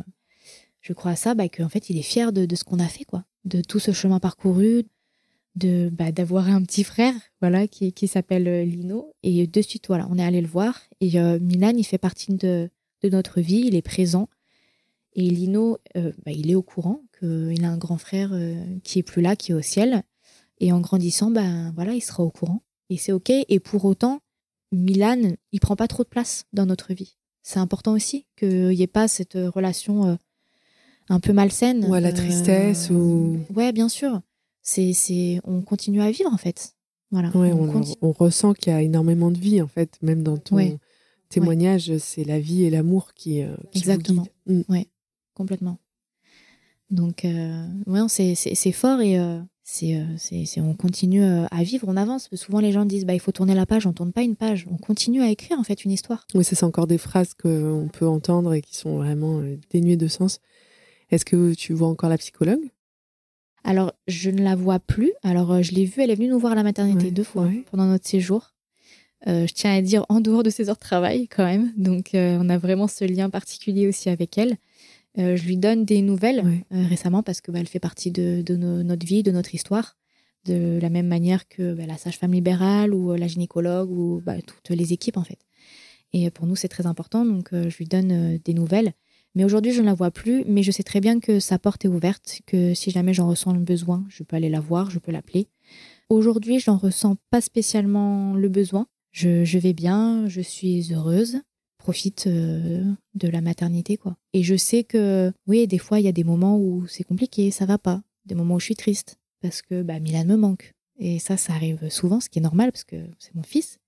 je crois à ça, bah, qu'en fait il est fier de, de ce qu'on a fait quoi, de tout ce chemin parcouru, de bah, d'avoir un petit frère voilà qui, qui s'appelle euh, Lino. Et de suite voilà on est allé le voir. Et euh, Milan il fait partie de, de, notre vie il est présent. Et Lino euh, bah, il est au courant qu'il a un grand frère qui est plus là qui est au ciel. Et en grandissant ben voilà il sera au courant. Et c'est ok. Et pour autant Milan il prend pas trop de place dans notre vie. C'est important aussi qu'il n'y ait pas cette relation un peu malsaine. Ou à la tristesse ou ouais bien sûr c'est, on continue à vivre en fait. Voilà. on, ressent qu'il y a énormément de vie, en fait, même dans ton témoignage, c'est la vie et l'amour qui, euh, Exactement. Vous mm. complètement. Donc, euh, ouais, c'est fort et euh, c'est on continue à vivre, on avance. Souvent, les gens disent bah, il faut tourner la page, on tourne pas une page, on continue à écrire en fait une histoire. Oui, c'est encore des phrases qu'on peut entendre et qui sont vraiment dénuées de sens. Est-ce que tu vois encore la psychologue? Alors, je ne la vois plus. Alors, euh, je l'ai vue, elle est venue nous voir à la maternité deux fois pendant notre séjour. Euh, je tiens à dire en dehors de ses heures de travail quand même. Donc, euh, on a vraiment ce lien particulier aussi avec elle. je lui donne des nouvelles récemment parce que bah, elle fait partie de, notre vie, de notre histoire, de la même manière que bah, la sage-femme libérale ou la gynécologue ou bah, toutes les équipes en fait. Et pour nous, c'est très important. Donc, je lui donne des nouvelles. Mais aujourd'hui, je ne la vois plus, mais je sais très bien que sa porte est ouverte, que si jamais j'en ressens le besoin, je peux aller la voir, je peux l'appeler. Aujourd'hui, j'en ressens pas spécialement le besoin. Je, vais bien, je suis heureuse, profite euh, de la maternité, quoi. Et je sais que, oui, des fois, il y a des moments où c'est compliqué, ça va pas, des moments où je suis triste, parce que bah, Milan me manque. Et ça, ça arrive souvent, ce qui est normal, parce que c'est mon fils.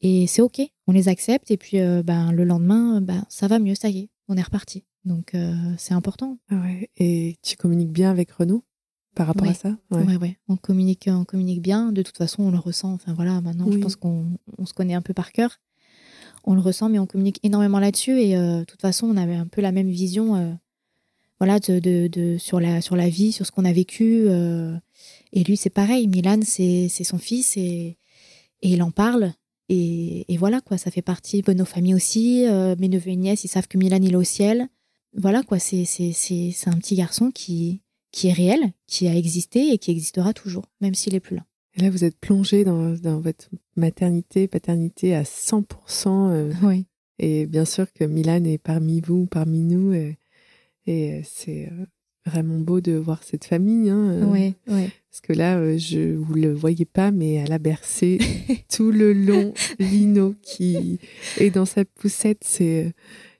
Et c'est OK, on les accepte, et puis euh, ben, le lendemain, ben, ça va mieux, ça y est, on est reparti. Donc euh, c'est important. Ouais. Et tu communiques bien avec Renaud par rapport à ça? Ouais. ouais. On communique, on communique bien. De toute façon, on le ressent. Enfin voilà, maintenant, je pense qu'on se connaît un peu par cœur. On le ressent, mais on communique énormément là-dessus. Et euh, de toute façon, on avait un peu la même vision, euh, voilà, de, de, sur la sur la vie, sur ce qu'on a vécu. et lui, c'est pareil. Milan, c'est son fils et, et il en parle. Et, voilà, quoi, ça fait partie de nos familles aussi. Euh, mes neveux et nièces, ils savent que Milan, il est au ciel. Voilà, quoi, c'est un petit garçon qui, qui est réel, qui a existé et qui existera toujours, même s'il est plus là. Et là, vous êtes plongé dans, votre maternité, paternité à 100%. Euh, [LAUGHS] oui. Et bien sûr que Milan est parmi vous, parmi nous. Et, et c'est euh, vraiment beau de voir cette famille. Hein, oui, oui. Parce que là, euh, je vous le voyez pas, mais elle a bercé [LAUGHS] tout le long Lino qui est dans sa poussette. C'est, euh,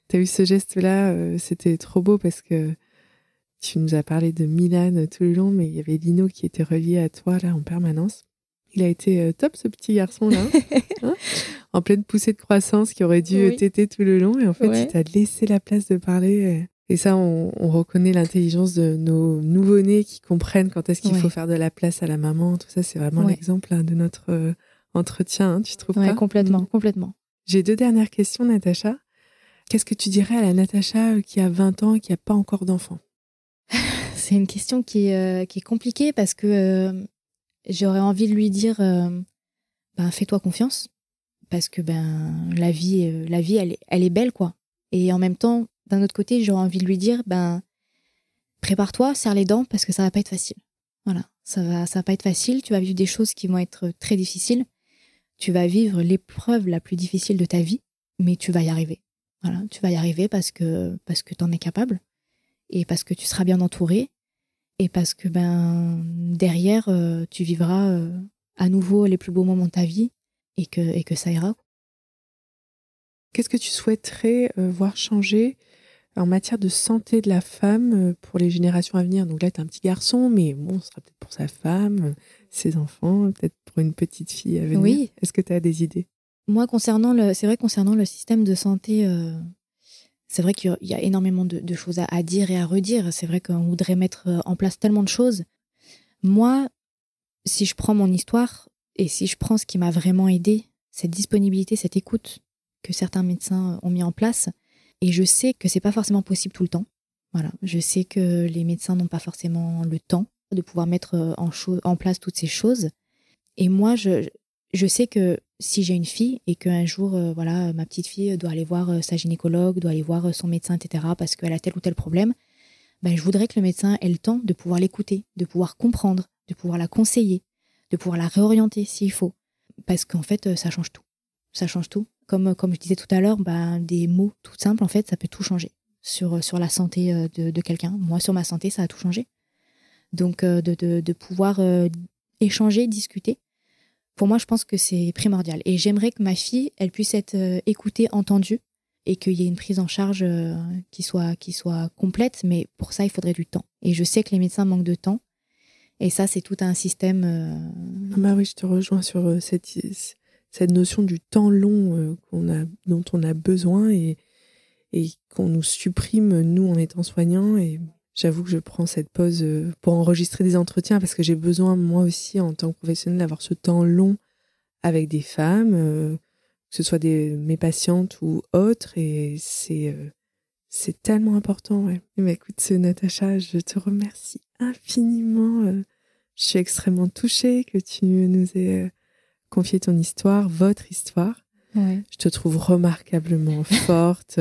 t'as eu ce geste-là, euh, c'était trop beau parce que tu nous as parlé de Milan tout le long, mais il y avait Lino qui était relié à toi là en permanence. Il a été top ce petit garçon là, [LAUGHS] hein, en pleine poussée de croissance qui aurait dû t'aider tout le long et en fait il t'a laissé la place de parler. Et ça, on, reconnaît l'intelligence de nos nouveau-nés qui comprennent quand est-ce qu'il faut faire de la place à la maman. Tout ça, c'est vraiment l'exemple hein, de notre euh, entretien, hein, tu trouves pas? complètement, complètement. J'ai deux dernières questions, Natacha. Qu'est-ce que tu dirais à la Natacha euh, qui a 20 ans et qui n'a pas encore d'enfant? [LAUGHS] C'est une question qui est, euh, qui est compliquée parce que j'aurais envie de lui dire ben, fais-toi confiance parce que ben la vie, la vie elle, elle est belle, quoi. Et en même temps, d'un autre côté, j'aurais envie de lui dire, ben, prépare-toi, serre les dents parce que ça va pas être facile. Voilà, ça va, ça va pas être facile. Tu vas vivre des choses qui vont être très difficiles. Tu vas vivre l'épreuve la plus difficile de ta vie, mais tu vas y arriver. Voilà, tu vas y arriver parce que parce que t'en es capable et parce que tu seras bien entouré et parce que ben derrière euh, tu vivras euh, à nouveau les plus beaux moments de ta vie et que et que ça ira. Qu'est-ce que tu souhaiterais euh, voir changer en matière de santé de la femme euh, pour les générations à venir. Donc là, tu es un petit garçon, mais bon, ce sera peut-être pour sa femme, ses enfants, peut-être pour une petite fille à venir. Oui. Est-ce que tu as des idées? Moi, concernant le, c'est vrai, concernant le système de santé, euh, c'est vrai qu'il y a énormément de, choses à, dire et à redire. C'est vrai qu'on voudrait mettre euh, en place tellement de choses. Moi, si je prends mon histoire et si je prends ce qui m'a vraiment aidé, cette disponibilité, cette écoute que certains médecins ont mis en place, et je sais que c'est pas forcément possible tout le temps. Voilà, je sais que les médecins n'ont pas forcément le temps de pouvoir mettre euh, en, place toutes ces choses. Et moi, je, je sais que si j'ai une fille et qu'un jour, euh, voilà, ma petite fille doit aller voir euh, sa gynécologue, doit aller voir son médecin, etc., parce qu'elle a tel ou tel problème, ben, je voudrais que le médecin ait le temps de pouvoir l'écouter, de pouvoir comprendre, de pouvoir la conseiller, de pouvoir la réorienter s'il faut. Parce qu'en fait, ça change tout. Ça change tout comme, comme je disais tout à l'heure, bah, des mots tout simples, en fait, ça peut tout changer sur, sur la santé euh, de, quelqu'un. Moi, sur ma santé, ça a tout changé. Donc, euh, de, de, pouvoir euh, échanger, discuter, pour moi, je pense que c'est primordial. Et j'aimerais que ma fille, elle puisse être écoutée, entendue, et qu'il y ait une prise en charge qui, soit, qui soit complète. Mais pour ça, il faudrait du temps. Et je sais que les médecins manquent de temps. Et ça, c'est tout un système. Ah bah oui, je te rejoins sur cette, cette notion du temps long qu'on a, dont on a besoin et, et qu'on nous supprime, nous, en étant soignants. Et j'avoue que je prends cette pause euh, pour enregistrer des entretiens parce que j'ai besoin, moi aussi, en tant que professionnel, d'avoir ce temps long avec des femmes, euh, que ce soit des, mes patientes ou autres. Et c'est euh, c'est tellement important. Ouais. Mais écoute, Natacha, je te remercie infiniment. Je suis extrêmement touchée que tu nous aies confié ton histoire, votre histoire. Je te trouve remarquablement [LAUGHS] forte,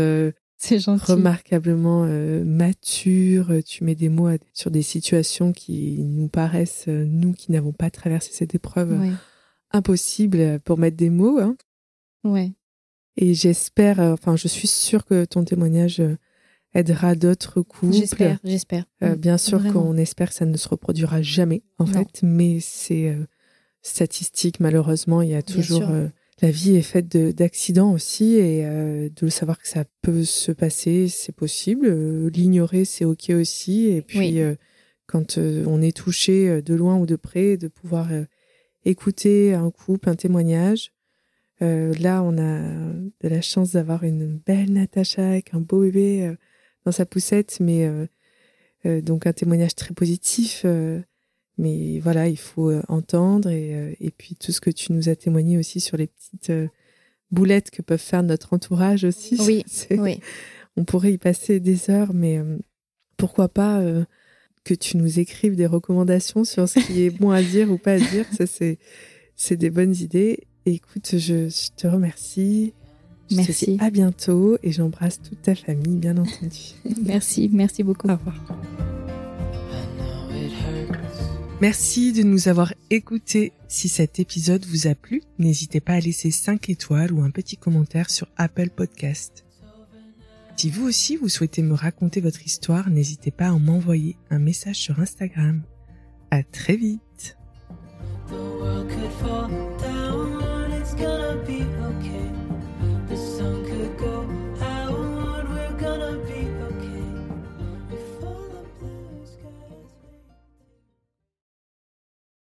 c'est gentil. Remarquablement euh, mature. Tu mets des mots sur des situations qui nous paraissent, euh, nous qui n'avons pas traversé cette épreuve, impossibles impossible pour mettre des mots. Hein. Ouais. Et j'espère, euh, enfin, je suis sûre que ton témoignage aidera d'autres couples. J'espère, j'espère. Mm, bien sûr qu'on espère que ça ne se reproduira jamais, en fait, mais c'est statistique, malheureusement, il y a toujours la vie est faite d'accidents aussi et euh, de savoir que ça peut se passer, c'est possible. Euh, l'ignorer, c'est ok aussi. Et puis, euh, quand on est touché de loin ou de près, de pouvoir écouter un couple, un témoignage. là, on a de la chance d'avoir une belle Natacha avec un beau bébé dans sa poussette, mais donc un témoignage très positif mais voilà, il faut euh, entendre et, euh, et, puis tout ce que tu nous as témoigné aussi sur les petites euh, boulettes que peuvent faire notre entourage aussi. Oui, oui. On pourrait y passer des heures, mais pourquoi pas que tu nous écrives des recommandations sur ce qui est bon à dire ou pas à dire. Ça, c'est, c'est des bonnes idées. écoute, je, je, te remercie. Je merci. Te dis à bientôt et j'embrasse toute ta famille, bien entendu. [LAUGHS] merci, merci beaucoup. Au revoir. Merci de nous avoir écoutés. Si cet épisode vous a plu, n'hésitez pas à laisser 5 étoiles ou un petit commentaire sur Apple Podcast. Si vous aussi vous souhaitez me raconter votre histoire, n'hésitez pas à m'envoyer un message sur Instagram. À très vite.